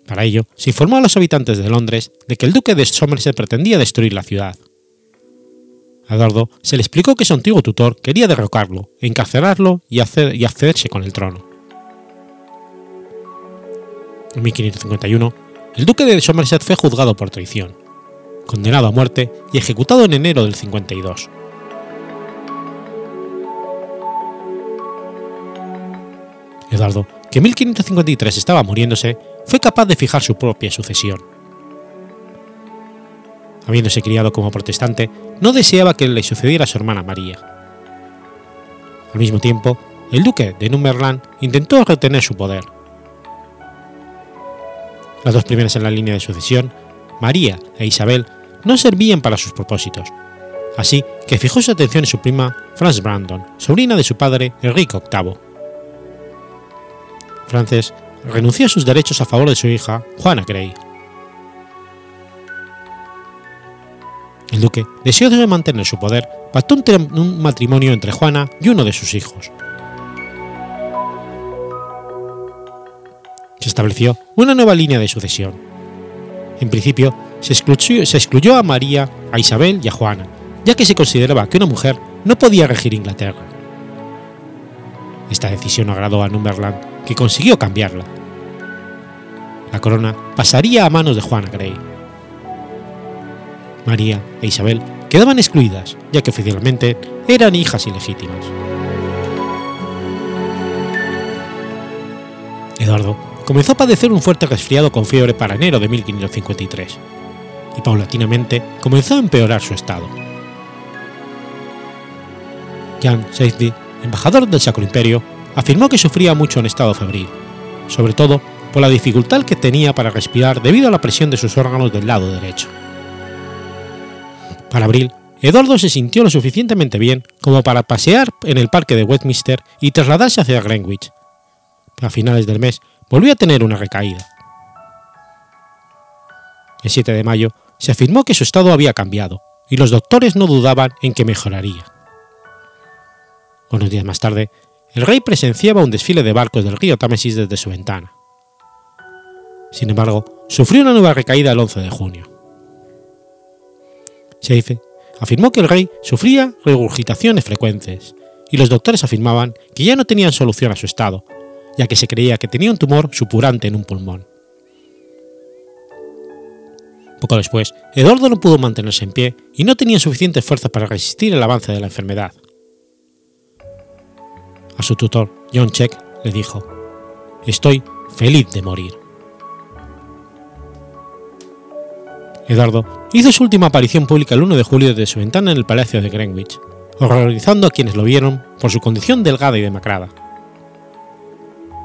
Para ello, se informó a los habitantes de Londres de que el duque de Somerset pretendía destruir la ciudad. A Eduardo se le explicó que su antiguo tutor quería derrocarlo, encarcelarlo y, hacer, y accederse con el trono. En 1551, el duque de Somerset fue juzgado por traición, condenado a muerte y ejecutado en enero del 52. Eduardo, que en 1553 estaba muriéndose, fue capaz de fijar su propia sucesión. Habiéndose criado como protestante, no deseaba que le sucediera a su hermana María. Al mismo tiempo, el duque de Northumberland intentó retener su poder. Las dos primeras en la línea de sucesión, María e Isabel, no servían para sus propósitos, así que fijó su atención en su prima Frances Brandon, sobrina de su padre Enrique VIII. Frances renunció a sus derechos a favor de su hija, Juana Grey. El duque, deseoso de mantener su poder, pactó un matrimonio entre Juana y uno de sus hijos. Se estableció una nueva línea de sucesión. En principio, se excluyó, a María, a Isabel y a Juana, ya que se consideraba que una mujer no podía regir Inglaterra. Esta decisión agradó a Northumberland, que consiguió cambiarla. La corona pasaría a manos de Juana Grey. María e Isabel quedaban excluidas, ya que oficialmente eran hijas ilegítimas. Eduardo comenzó a padecer un fuerte resfriado con fiebre para enero de 1553, y paulatinamente comenzó a empeorar su estado. Jan Safety, embajador del Sacro Imperio, afirmó que sufría mucho en estado febril, sobre todo por la dificultad que tenía para respirar debido a la presión de sus órganos del lado derecho. Para abril, Eduardo se sintió lo suficientemente bien como para pasear en el parque de Westminster y trasladarse hacia Greenwich. A finales del mes volvió a tener una recaída. El 7 de mayo se afirmó que su estado había cambiado y los doctores no dudaban en que mejoraría. Unos días más tarde, el rey presenciaba un desfile de barcos del río Támesis desde su ventana. Sin embargo, sufrió una nueva recaída el 11 de junio. Seife afirmó que el rey sufría regurgitaciones frecuentes y los doctores afirmaban que ya no tenían solución a su estado, ya que se creía que tenía un tumor supurante en un pulmón. Poco después, Eduardo no pudo mantenerse en pie y no tenía suficientes fuerzas para resistir el avance de la enfermedad. A su tutor, John Check, le dijo, Estoy feliz de morir. Eduardo hizo su última aparición pública el 1 de julio desde su ventana en el Palacio de Greenwich, horrorizando a quienes lo vieron por su condición delgada y demacrada.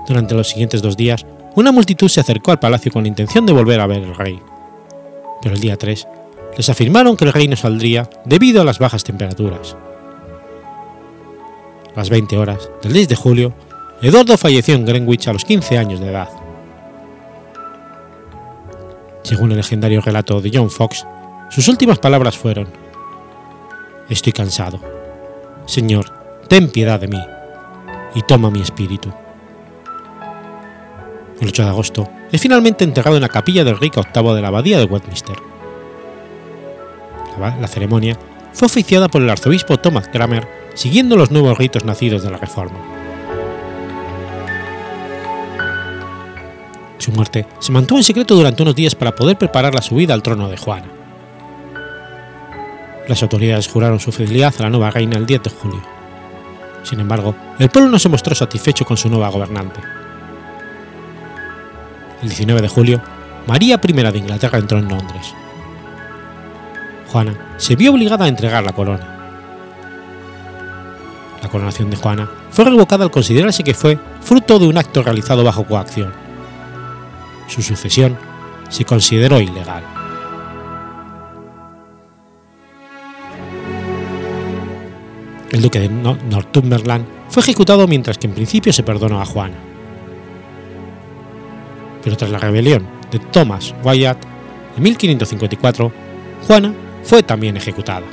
Durante los siguientes dos días, una multitud se acercó al palacio con la intención de volver a ver al rey. Pero el día 3, les afirmaron que el rey no saldría debido a las bajas temperaturas. A las 20 horas del 10 de julio, Eduardo falleció en Greenwich a los 15 años de edad. Según el legendario relato de John Fox, sus últimas palabras fueron, Estoy cansado. Señor, ten piedad de mí y toma mi espíritu. El 8 de agosto es finalmente enterrado en la capilla del Rico VIII de la Abadía de Westminster. La, la ceremonia fue oficiada por el arzobispo Thomas Cramer siguiendo los nuevos ritos nacidos de la Reforma. Su muerte se mantuvo en secreto durante unos días para poder preparar la subida al trono de Juana. Las autoridades juraron su fidelidad a la nueva reina el 10 de julio. Sin embargo, el pueblo no se mostró satisfecho con su nueva gobernante el 19 de julio, María I de Inglaterra entró en Londres. Juana se vio obligada a entregar la corona. La coronación de Juana fue revocada al considerarse que fue fruto de un acto realizado bajo coacción. Su sucesión se consideró ilegal. El duque de Northumberland fue ejecutado mientras que en principio se perdonó a Juana. Pero tras la rebelión de Thomas Wyatt en 1554, Juana fue también ejecutada.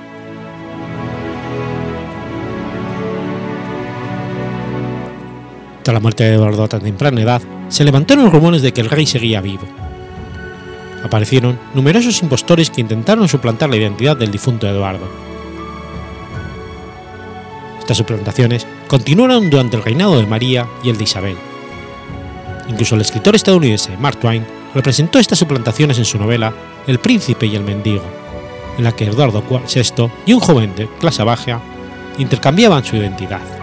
Tras la muerte de Eduardo a tan temprana edad, se levantaron rumores de que el rey seguía vivo. Aparecieron numerosos impostores que intentaron suplantar la identidad del difunto Eduardo. Estas suplantaciones continuaron durante el reinado de María y el de Isabel. Incluso el escritor estadounidense Mark Twain representó estas suplantaciones en su novela El príncipe y el mendigo, en la que Eduardo VI y un joven de clase baja intercambiaban su identidad.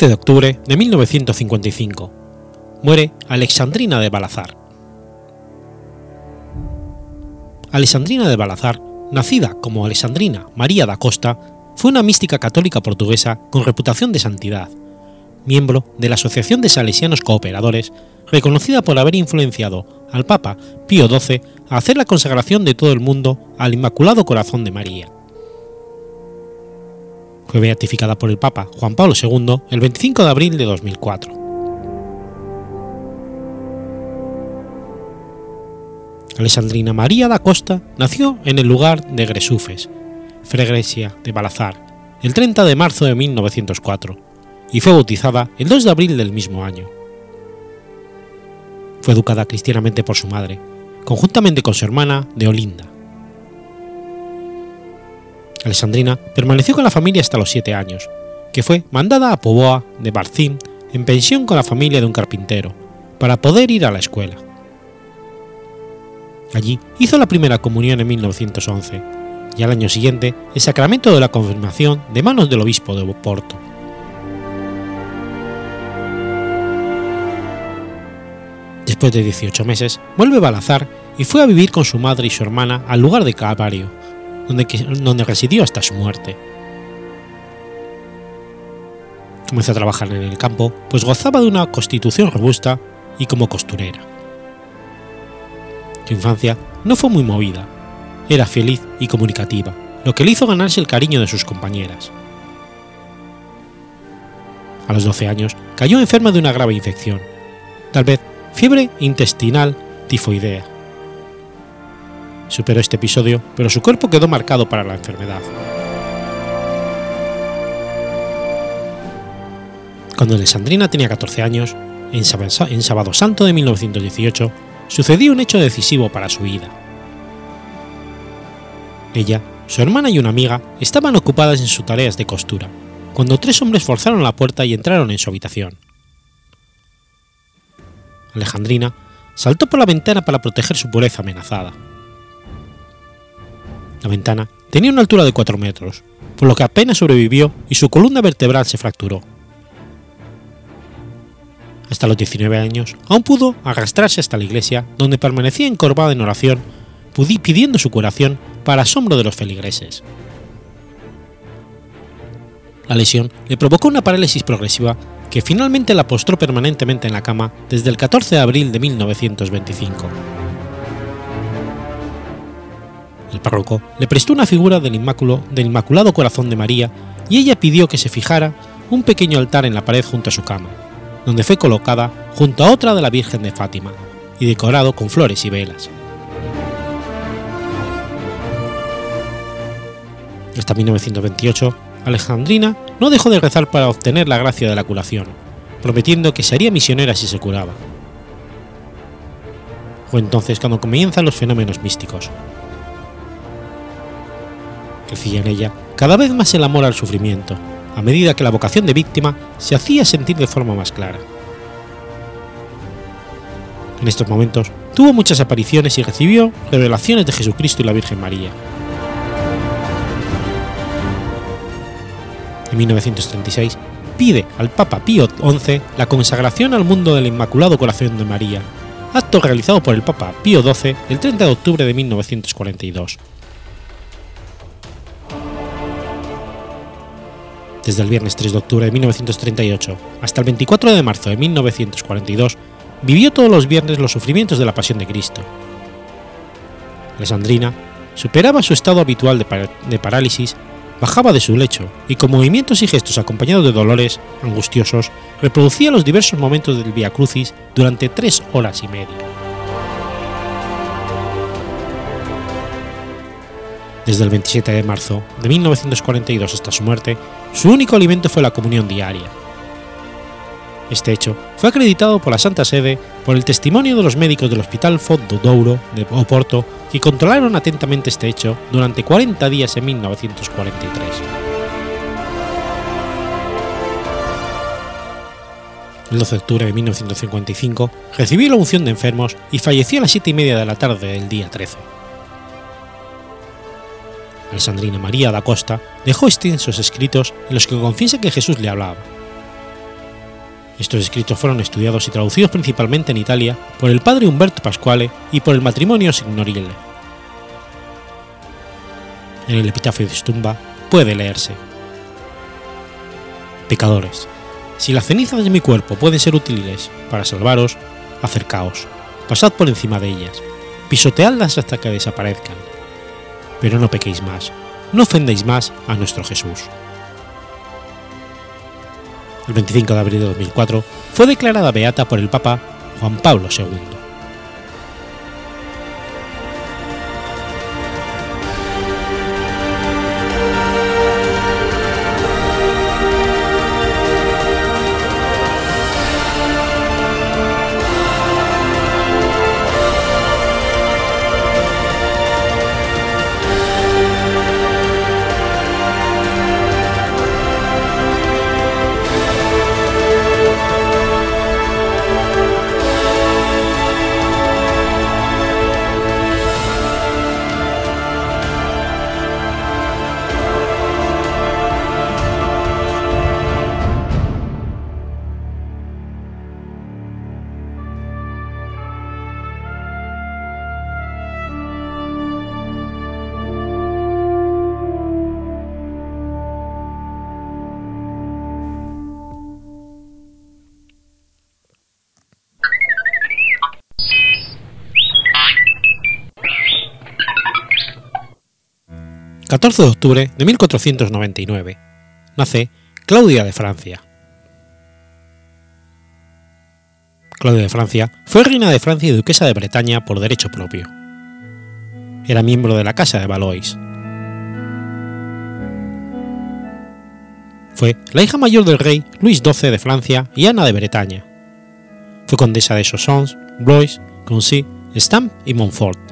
13 de octubre de 1955. Muere Alexandrina de Balazar. Alexandrina de Balazar, nacida como Alexandrina María da Costa, fue una mística católica portuguesa con reputación de santidad, miembro de la Asociación de Salesianos Cooperadores, reconocida por haber influenciado al Papa Pío XII a hacer la consagración de todo el mundo al Inmaculado Corazón de María fue beatificada por el Papa Juan Pablo II el 25 de abril de 2004. Alessandrina María da Costa nació en el lugar de Gresufes, Fregresia de Balazar, el 30 de marzo de 1904, y fue bautizada el 2 de abril del mismo año. Fue educada cristianamente por su madre, conjuntamente con su hermana Deolinda, Alessandrina permaneció con la familia hasta los siete años, que fue mandada a Poboa de Barcín en pensión con la familia de un carpintero, para poder ir a la escuela. Allí hizo la primera comunión en 1911 y al año siguiente el sacramento de la confirmación de manos del obispo de Porto. Después de 18 meses, vuelve Balazar y fue a vivir con su madre y su hermana al lugar de Calvario, donde, residió hasta su muerte. Comenzó a trabajar en el campo, pues gozaba de una constitución robusta y como costurera. Su infancia no fue muy movida, era feliz y comunicativa, lo que le hizo ganarse el cariño de sus compañeras. A los 12 años cayó enferma de una grave infección, tal vez fiebre intestinal tifoidea, superó este episodio, pero su cuerpo quedó marcado para la enfermedad. Cuando Alessandrina tenía 14 años, en Sábado Santo de 1918, sucedió un hecho decisivo para su vida. Ella, su hermana y una amiga estaban ocupadas en sus tareas de costura, cuando tres hombres forzaron la puerta y entraron en su habitación. Alejandrina saltó por la ventana para proteger su pureza amenazada. La ventana tenía una altura de 4 metros, por lo que apenas sobrevivió y su columna vertebral se fracturó. Hasta los 19 años aún pudo arrastrarse hasta la iglesia, donde permanecía encorvada en oración, pidiendo su curación para asombro de los feligreses. La lesión le provocó una parálisis progresiva que finalmente la postró permanentemente en la cama desde el 14 de abril de 1925 el párroco le prestó una figura del, Inmaculado Corazón de María y ella pidió que se fijara un pequeño altar en la pared junto a su cama, donde fue colocada junto a otra de la Virgen de Fátima y decorado con flores y velas. Hasta 1928, Alejandrina no dejó de rezar para obtener la gracia de la curación, prometiendo que sería misionera si se curaba. Fue entonces cuando comienzan los fenómenos místicos, crecía en ella cada vez más el amor al sufrimiento, a medida que la vocación de víctima se hacía sentir de forma más clara. En estos momentos tuvo muchas apariciones y recibió revelaciones de Jesucristo y la Virgen María. En 1936 pide al Papa Pío XI la consagración al mundo del Inmaculado Corazón de María, acto realizado por el Papa Pío XII el 30 de octubre de 1942. Desde el viernes 3 de octubre de 1938 hasta el 24 de marzo de 1942, vivió todos los viernes los sufrimientos de la Pasión de Cristo. Alessandrina superaba su estado habitual de, de parálisis, bajaba de su lecho y con movimientos y gestos acompañados de dolores angustiosos reproducía los diversos momentos del Via Crucis durante tres horas y media. Desde el 27 de marzo de 1942 hasta su muerte, su único alimento fue la comunión diaria. Este hecho fue acreditado por la Santa Sede por el testimonio de los médicos del Hospital Fondo Douro de Oporto que controlaron atentamente este hecho durante 40 días en 1943. El 12 de octubre de 1955 recibió la unción de enfermos y falleció a las 7 y media de la tarde del día 13. Alessandrina María da Costa dejó extensos escritos en los que confiesa que Jesús le hablaba. Estos escritos fueron estudiados y traducidos principalmente en Italia por el padre Umberto Pasquale y por el matrimonio Signorile. En el epitafio de su tumba puede leerse: Pecadores, si las cenizas de mi cuerpo pueden ser útiles para salvaros, acercaos, pasad por encima de ellas, pisoteadlas hasta que desaparezcan pero no pequéis más, no ofendéis más a nuestro Jesús. El 25 de abril de 2004 fue declarada beata por el Papa Juan Pablo II. 14 de octubre de 1499. Nace Claudia de Francia. Claudia de Francia fue reina de Francia y duquesa de Bretaña por derecho propio. Era miembro de la Casa de Valois. Fue la hija mayor del rey Luis XII de Francia y Ana de Bretaña. Fue condesa de Soissons, Blois, Concy, Stamp y Montfort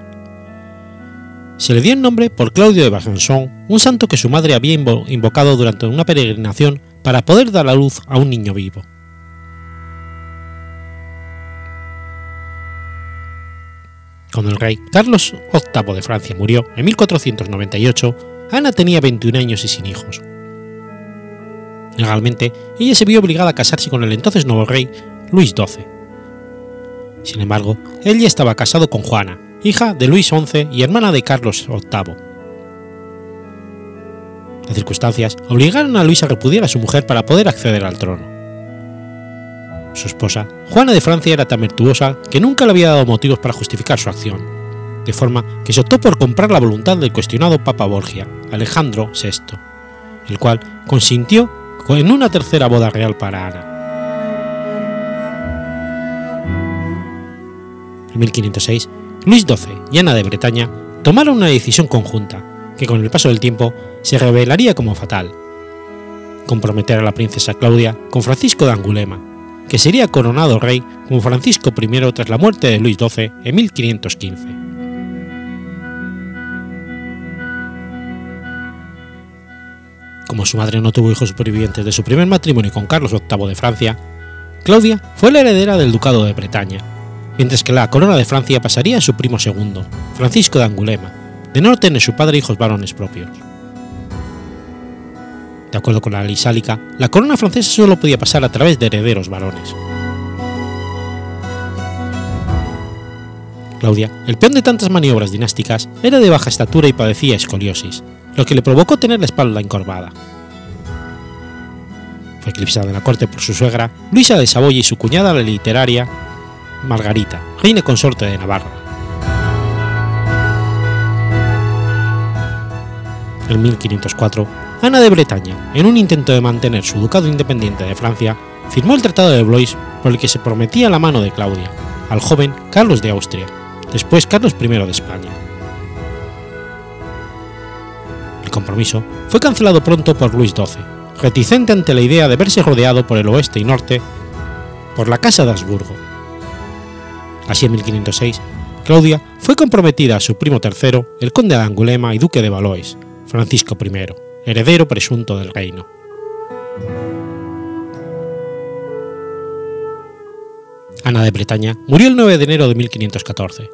se le dio el nombre por Claudio de Besançon, un santo que su madre había invocado durante una peregrinación para poder dar a luz a un niño vivo. Cuando el rey Carlos VIII de Francia murió en 1498, Ana tenía 21 años y sin hijos. Legalmente, ella se vio obligada a casarse con el entonces nuevo rey Luis XII. Sin embargo, él ya estaba casado con Juana, hija de Luis XI y hermana de Carlos VIII. Las circunstancias obligaron a Luis a repudiar a su mujer para poder acceder al trono. Su esposa, Juana de Francia, era tan virtuosa que nunca le había dado motivos para justificar su acción, de forma que se optó por comprar la voluntad del cuestionado Papa Borgia, Alejandro VI, el cual consintió en una tercera boda real para Ana. En 1506, Luis XII y Ana de Bretaña tomaron una decisión conjunta, que con el paso del tiempo se revelaría como fatal. Comprometer a la princesa Claudia con Francisco de Angulema, que sería coronado rey como Francisco I tras la muerte de Luis XII en 1515. Como su madre no tuvo hijos supervivientes de su primer matrimonio con Carlos VIII de Francia, Claudia fue la heredera del Ducado de Bretaña, mientras que la corona de Francia pasaría a su primo segundo, Francisco de Angulema, de no tener su padre hijos varones propios. De acuerdo con la ley sálica, la corona francesa solo podía pasar a través de herederos varones. Claudia, el peón de tantas maniobras dinásticas, era de baja estatura y padecía escoliosis, lo que le provocó tener la espalda encorvada. Fue eclipsada en la corte por su suegra, Luisa de Saboya y su cuñada la literaria, Margarita, reina consorte de Navarra. En 1504, Ana de Bretaña, en un intento de mantener su ducado independiente de Francia, firmó el Tratado de Blois por el que se prometía la mano de Claudia, al joven Carlos de Austria, después Carlos I de España. El compromiso fue cancelado pronto por Luis XII, reticente ante la idea de verse rodeado por el oeste y norte por la Casa de Habsburgo. Así en 1506, Claudia fue comprometida a su primo tercero, el conde de Angulema y duque de Valois, Francisco I, heredero presunto del reino. Ana de Bretaña murió el 9 de enero de 1514,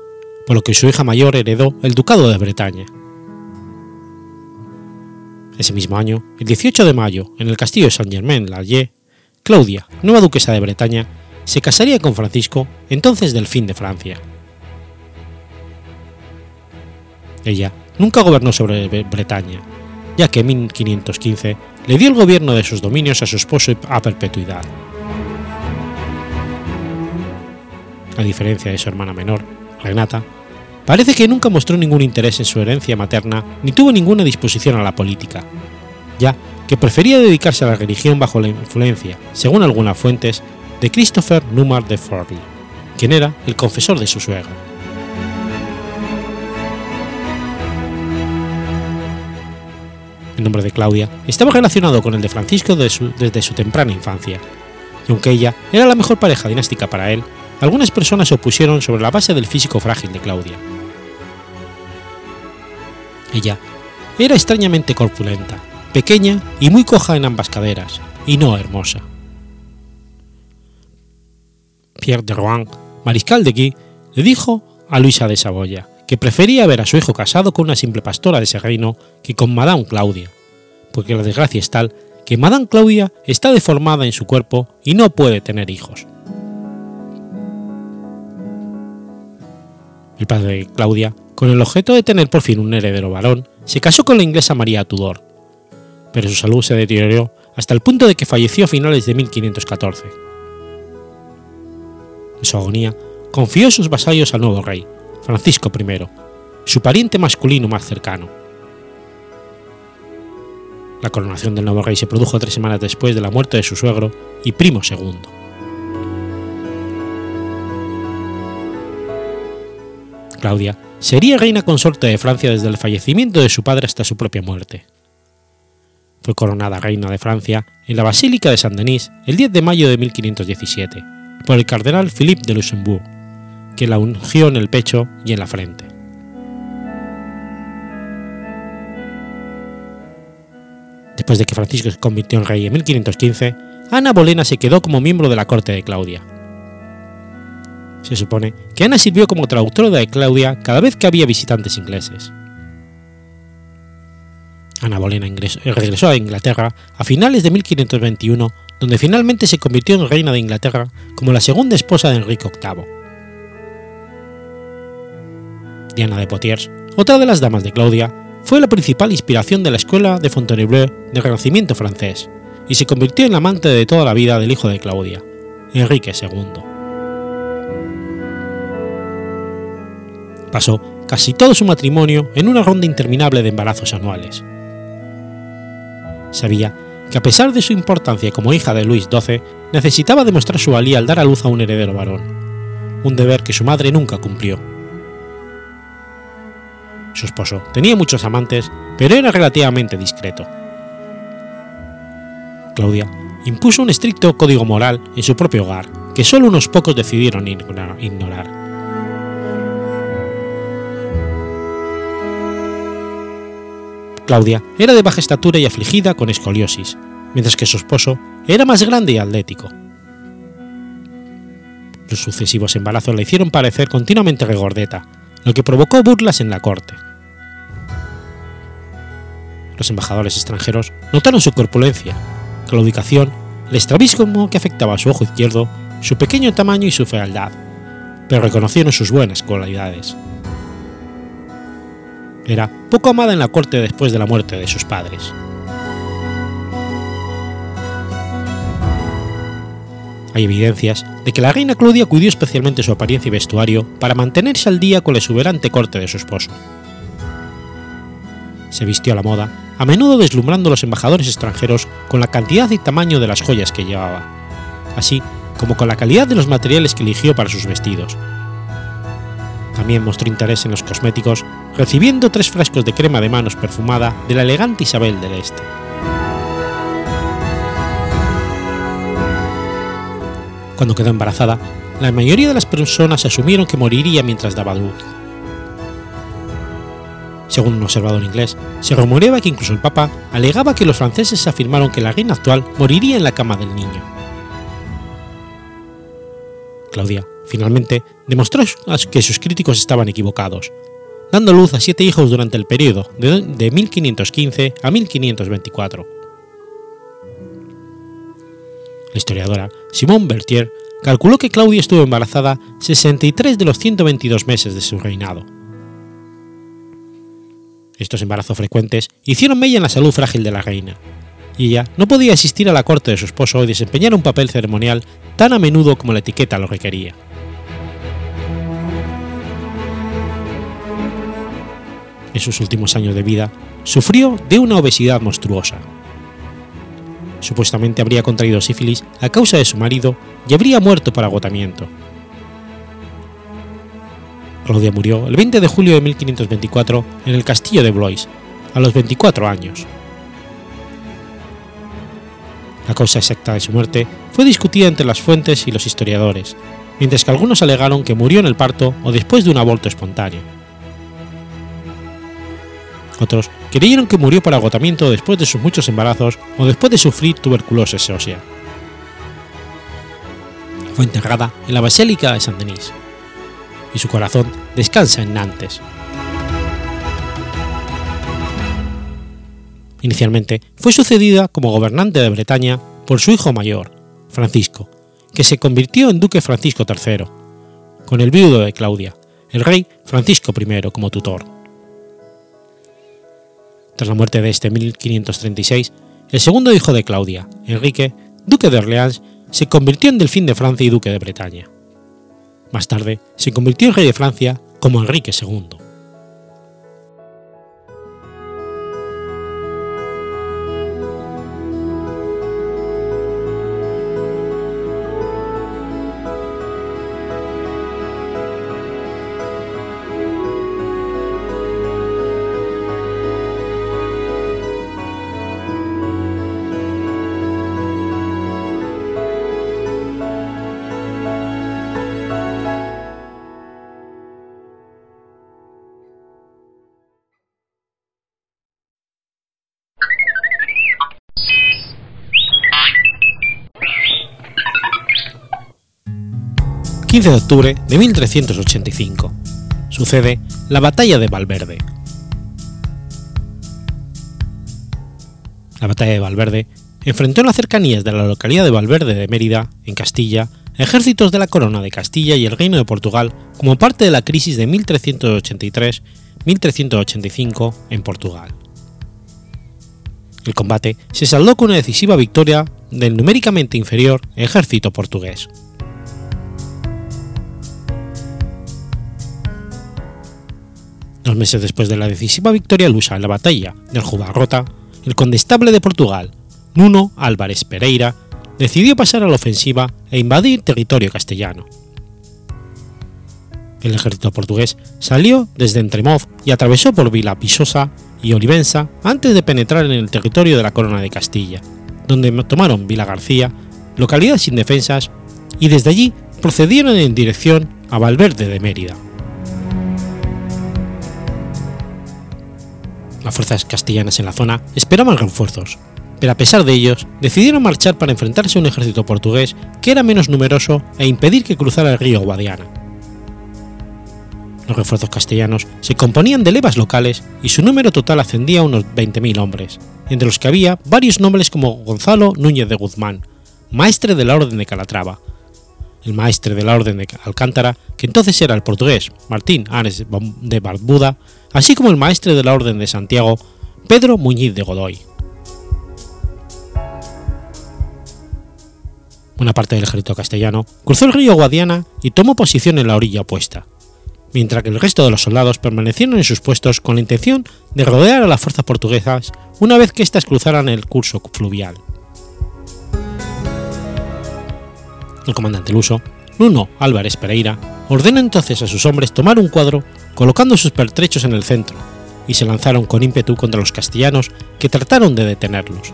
por lo que su hija mayor heredó el ducado de Bretaña. Ese mismo año, el 18 de mayo, en el castillo de Saint-Germain-l'Allier, Claudia, nueva duquesa de Bretaña, se casaría con Francisco, entonces del fin de Francia. Ella nunca gobernó sobre Bretaña, ya que en 1515 le dio el gobierno de sus dominios a su esposo a perpetuidad. A diferencia de su hermana menor, Renata, parece que nunca mostró ningún interés en su herencia materna ni tuvo ninguna disposición a la política, ya que prefería dedicarse a la religión bajo la influencia, según algunas fuentes, de Christopher Numar de Forley, quien era el confesor de su suegro. El nombre de Claudia estaba relacionado con el de Francisco desde su temprana infancia, y aunque ella era la mejor pareja dinástica para él, algunas personas se opusieron sobre la base del físico frágil de Claudia. Ella era extrañamente corpulenta, pequeña y muy coja en ambas caderas, y no hermosa. Pierre de Rohan, mariscal de Guy, le dijo a Luisa de Saboya que prefería ver a su hijo casado con una simple pastora de ese reino que con Madame Claudia, porque la desgracia es tal que Madame Claudia está deformada en su cuerpo y no puede tener hijos. El padre de Claudia, con el objeto de tener por fin un heredero varón, se casó con la inglesa María Tudor, pero su salud se deterioró hasta el punto de que falleció a finales de 1514. En su agonía, confió sus vasallos al nuevo rey, Francisco I, su pariente masculino más cercano. La coronación del nuevo rey se produjo tres semanas después de la muerte de su suegro y primo segundo. Claudia sería reina consorte de Francia desde el fallecimiento de su padre hasta su propia muerte. Fue coronada reina de Francia en la Basílica de Saint-Denis el 10 de mayo de 1517 por el cardenal Philippe de Luxembourg, que la ungió en el pecho y en la frente. Después de que Francisco se convirtió en rey en 1515, Ana Bolena se quedó como miembro de la corte de Claudia. Se supone que Ana sirvió como traductora de Claudia cada vez que había visitantes ingleses. Ana Bolena regresó a Inglaterra a finales de 1521, donde finalmente se convirtió en reina de Inglaterra como la segunda esposa de Enrique VIII. Diana de Poitiers, otra de las damas de Claudia, fue la principal inspiración de la escuela de Fontainebleau del Renacimiento francés y se convirtió en la amante de toda la vida del hijo de Claudia, Enrique II. Pasó casi todo su matrimonio en una ronda interminable de embarazos anuales. Sabía que a pesar de su importancia como hija de Luis XII, necesitaba demostrar su valía al dar a luz a un heredero varón, un deber que su madre nunca cumplió. Su esposo tenía muchos amantes, pero era relativamente discreto. Claudia impuso un estricto código moral en su propio hogar, que solo unos pocos decidieron ignorar. Claudia era de baja estatura y afligida con escoliosis, mientras que su esposo era más grande y atlético. Los sucesivos embarazos la hicieron parecer continuamente regordeta, lo que provocó burlas en la corte. Los embajadores extranjeros notaron su corpulencia, claudicación, el estrabismo que afectaba a su ojo izquierdo, su pequeño tamaño y su fealdad, pero reconocieron sus buenas cualidades. Era poco amada en la corte después de la muerte de sus padres. Hay evidencias de que la reina Claudia cuidó especialmente su apariencia y vestuario para mantenerse al día con la exuberante corte de su esposo. Se vistió a la moda, a menudo deslumbrando a los embajadores extranjeros con la cantidad y tamaño de las joyas que llevaba, así como con la calidad de los materiales que eligió para sus vestidos. También mostró interés en los cosméticos, recibiendo tres frascos de crema de manos perfumada de la elegante Isabel del Este. Cuando quedó embarazada, la mayoría de las personas asumieron que moriría mientras daba luz. Según un observador inglés, se rumoreaba que incluso el Papa alegaba que los franceses afirmaron que la reina actual moriría en la cama del niño. Claudia, finalmente, demostró que sus críticos estaban equivocados, dando luz a siete hijos durante el periodo de 1515 a 1524. La historiadora Simone Berthier calculó que Claudia estuvo embarazada 63 de los 122 meses de su reinado. Estos embarazos frecuentes hicieron mella en la salud frágil de la reina, y ella no podía asistir a la corte de su esposo y desempeñar un papel ceremonial tan a menudo como la etiqueta lo requería. En sus últimos años de vida, sufrió de una obesidad monstruosa, supuestamente habría contraído sífilis a causa de su marido y habría muerto por agotamiento. Claudia murió el 20 de julio de 1524 en el castillo de Blois, a los 24 años. La causa exacta de su muerte fue discutida entre las fuentes y los historiadores, mientras que algunos alegaron que murió en el parto o después de un aborto espontáneo. Otros creyeron que murió por agotamiento después de sus muchos embarazos o después de sufrir tuberculosis ósea. Fue enterrada en la Basílica de Saint-Denis y su corazón descansa en Nantes. Inicialmente fue sucedida como gobernante de Bretaña por su hijo mayor, Francisco, que se convirtió en duque Francisco III, con el viudo de Claudia, el rey Francisco I como tutor. Tras la muerte de este en 1536, el segundo hijo de Claudia, Enrique, duque de Orleans, se convirtió en delfín de Francia y duque de Bretaña. Más tarde, se convirtió en rey de Francia como Enrique II. 15 de octubre de 1385. Sucede la Batalla de Valverde. La Batalla de Valverde enfrentó en las cercanías de la localidad de Valverde de Mérida, en Castilla, ejércitos de la Corona de Castilla y el Reino de Portugal como parte de la crisis de 1383-1385 en Portugal. El combate se saldó con una decisiva victoria del numéricamente inferior ejército portugués. Dos meses después de la decisiva victoria lusa en la batalla del Jubarrota, el condestable de Portugal, Nuno Álvarez Pereira, decidió pasar a la ofensiva e invadir territorio castellano. El ejército portugués salió desde Entremoz y atravesó por Vila Pisosa y Olivenza antes de penetrar en el territorio de la Corona de Castilla, donde tomaron Vila García, localidades sin defensas, y desde allí procedieron en dirección a Valverde de Mérida. Las fuerzas castellanas en la zona esperaban refuerzos, pero a pesar de ellos decidieron marchar para enfrentarse a un ejército portugués que era menos numeroso e impedir que cruzara el río Guadiana. Los refuerzos castellanos se componían de levas locales y su número total ascendía a unos 20.000 hombres, entre los que había varios nobles como Gonzalo Núñez de Guzmán, maestre de la Orden de Calatrava, el maestre de la Orden de Alcántara, que entonces era el portugués Martín Ares de Barbuda, así como el maestre de la Orden de Santiago, Pedro Muñiz de Godoy. Una parte del ejército castellano cruzó el río Guadiana y tomó posición en la orilla opuesta, mientras que el resto de los soldados permanecieron en sus puestos con la intención de rodear a las fuerzas portuguesas una vez que éstas cruzaran el curso fluvial. El comandante luso, Nuno Álvarez Pereira, ordena entonces a sus hombres tomar un cuadro colocando sus pertrechos en el centro, y se lanzaron con ímpetu contra los castellanos que trataron de detenerlos.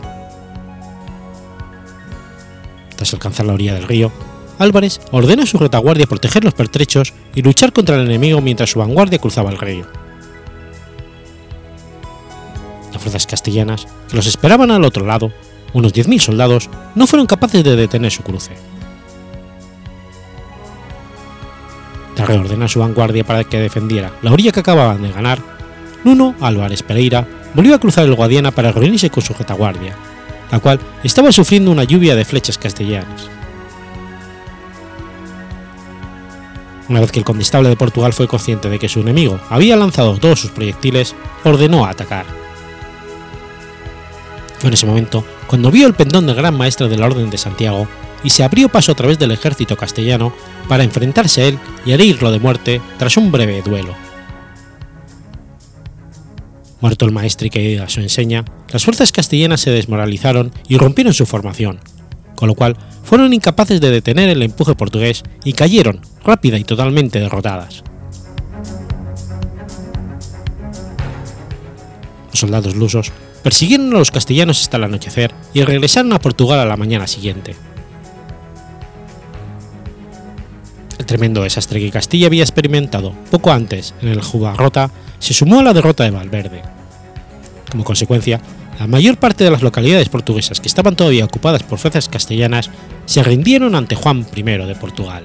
Tras alcanzar la orilla del río, Álvarez ordena a su retaguardia proteger los pertrechos y luchar contra el enemigo mientras su vanguardia cruzaba el río. Las fuerzas castellanas, que los esperaban al otro lado, unos 10.000 soldados, no fueron capaces de detener su cruce. Tras reordenar su vanguardia para que defendiera la orilla que acababan de ganar, Nuno Álvarez Pereira volvió a cruzar el Guadiana para reunirse con su retaguardia, la cual estaba sufriendo una lluvia de flechas castellanas. Una vez que el condestable de Portugal fue consciente de que su enemigo había lanzado todos sus proyectiles, ordenó atacar. En ese momento cuando vio el pendón del gran maestre de la Orden de Santiago y se abrió paso a través del ejército castellano para enfrentarse a él y herirlo de muerte tras un breve duelo. Muerto el maestre y caída su enseña, las fuerzas castellanas se desmoralizaron y rompieron su formación, con lo cual fueron incapaces de detener el empuje portugués y cayeron, rápida y totalmente derrotadas. Los soldados lusos persiguieron a los castellanos hasta el anochecer y regresaron a Portugal a la mañana siguiente. El tremendo desastre que Castilla había experimentado poco antes en el Jubarrota se sumó a la derrota de Valverde. Como consecuencia, la mayor parte de las localidades portuguesas que estaban todavía ocupadas por fuerzas castellanas se rindieron ante Juan I de Portugal.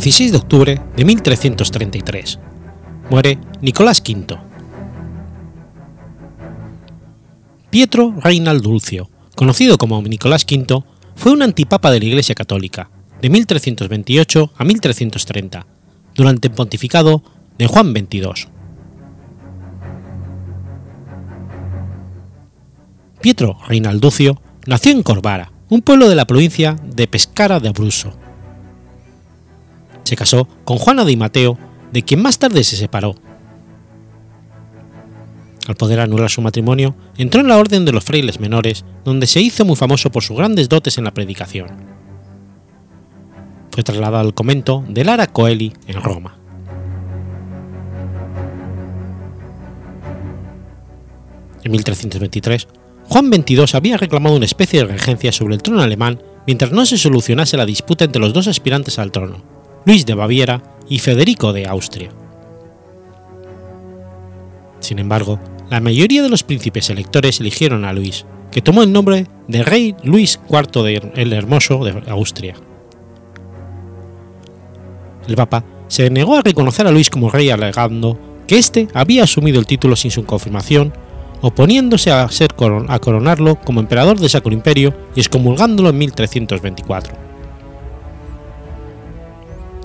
16 de octubre de 1333. Muere Nicolás V. Pietro Reinald Dulcio, conocido como Nicolás V, fue un antipapa de la Iglesia Católica, de 1328 a 1330, durante el pontificado de Juan XXII. Pietro Reinalducio nació en Corvara, un pueblo de la provincia de Pescara de Abruzzo. Se casó con Juana de Mateo de quien más tarde se separó. Al poder anular su matrimonio, entró en la Orden de los Frailes Menores, donde se hizo muy famoso por sus grandes dotes en la predicación. Fue trasladado al convento de Lara Coeli en Roma. En 1323, Juan XXII había reclamado una especie de regencia sobre el trono alemán mientras no se solucionase la disputa entre los dos aspirantes al trono, Luis de Baviera y Federico de Austria. Sin embargo, la mayoría de los príncipes electores eligieron a Luis, que tomó el nombre de rey Luis IV el Hermoso de Austria. El Papa se negó a reconocer a Luis como rey alegando que éste había asumido el título sin su confirmación oponiéndose a, ser a coronarlo como emperador de Sacro Imperio y excomulgándolo en 1324.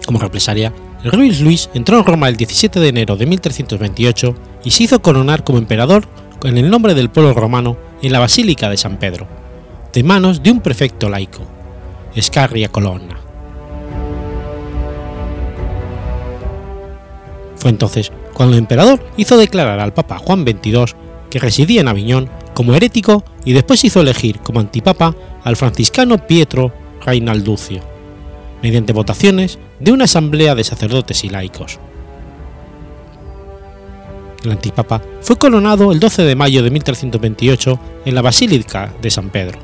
Como represalia, el rey Luis entró en Roma el 17 de enero de 1328 y se hizo coronar como emperador en el nombre del pueblo romano en la Basílica de San Pedro, de manos de un prefecto laico, Scarria Colonna. Fue entonces cuando el emperador hizo declarar al Papa Juan XXII que residía en Aviñón, como herético y después hizo elegir como antipapa al franciscano Pietro Reinalducio, mediante votaciones de una asamblea de sacerdotes y laicos. El antipapa fue coronado el 12 de mayo de 1328 en la Basílica de San Pedro,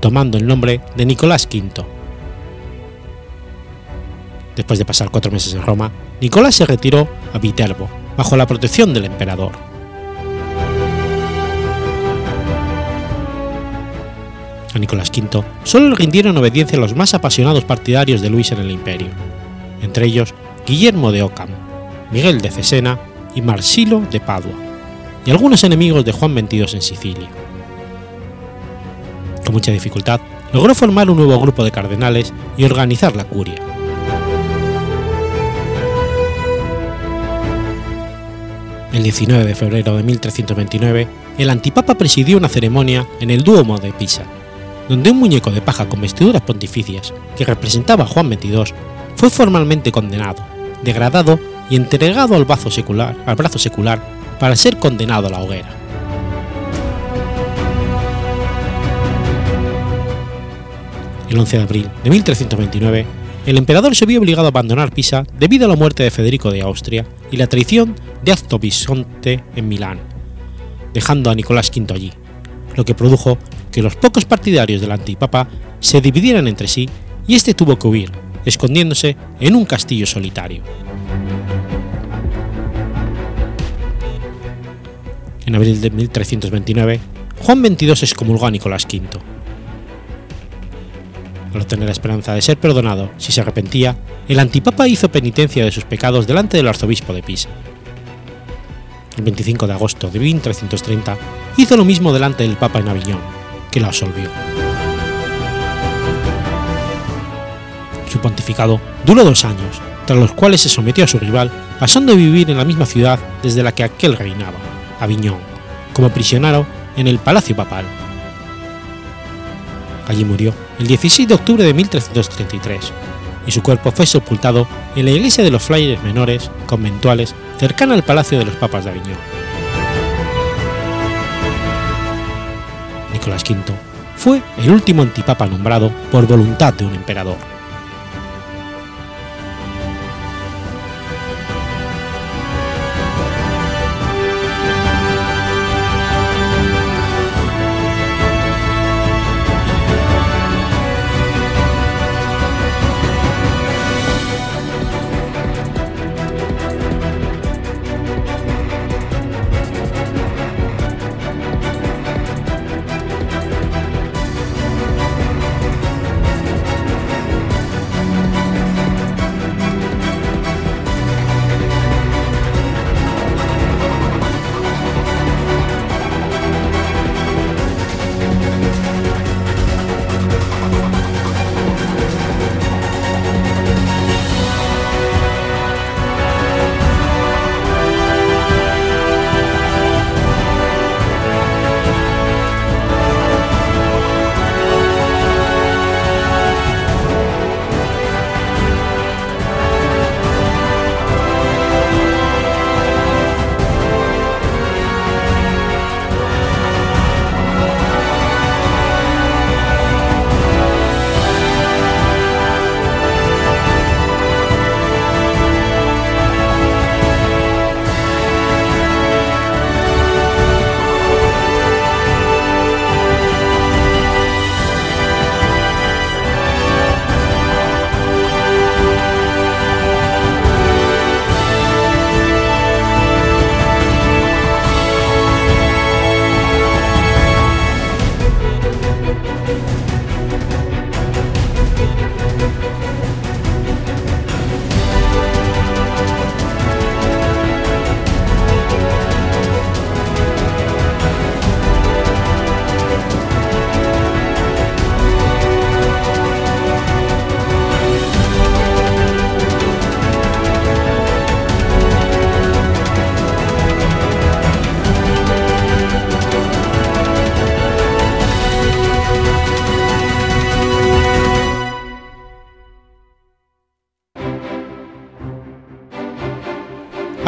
tomando el nombre de Nicolás V. Después de pasar cuatro meses en Roma, Nicolás se retiró a Viterbo, bajo la protección del emperador. A Nicolás V solo le rindieron obediencia los más apasionados partidarios de Luis en el imperio, entre ellos Guillermo de Ockham, Miguel de Cesena y Marsilo de Padua, y algunos enemigos de Juan XXII en Sicilia. Con mucha dificultad, logró formar un nuevo grupo de cardenales y organizar la curia. El 19 de febrero de 1329, el antipapa presidió una ceremonia en el Duomo de Pisa, donde un muñeco de paja con vestiduras pontificias, que representaba a Juan XXII, fue formalmente condenado, degradado y entregado al brazo secular, para ser condenado a la hoguera. El 11 de abril de 1329, el emperador se vio obligado a abandonar Pisa debido a la muerte de Federico de Austria y la traición de Acto Bisonte en Milán, dejando a Nicolás V allí, lo que produjo que los pocos partidarios del antipapa se dividieran entre sí y este tuvo que huir, escondiéndose en un castillo solitario. En abril de 1329, Juan XXII excomulgó a Nicolás V. Al obtener la esperanza de ser perdonado si se arrepentía, el antipapa hizo penitencia de sus pecados delante del arzobispo de Pisa. El 25 de agosto de 1330 hizo lo mismo delante del papa en Aviñón, que la absolvió. Su pontificado duró dos años, tras los cuales se sometió a su rival, pasando a vivir en la misma ciudad desde la que aquel reinaba, Aviñón, como prisionero en el Palacio Papal. Allí murió el 16 de octubre de 1333, y su cuerpo fue sepultado en la iglesia de los Frailes Menores conventuales cercana al Palacio de los Papas de Aviñón. Nicolás V, fue el último antipapa nombrado por voluntad de un emperador.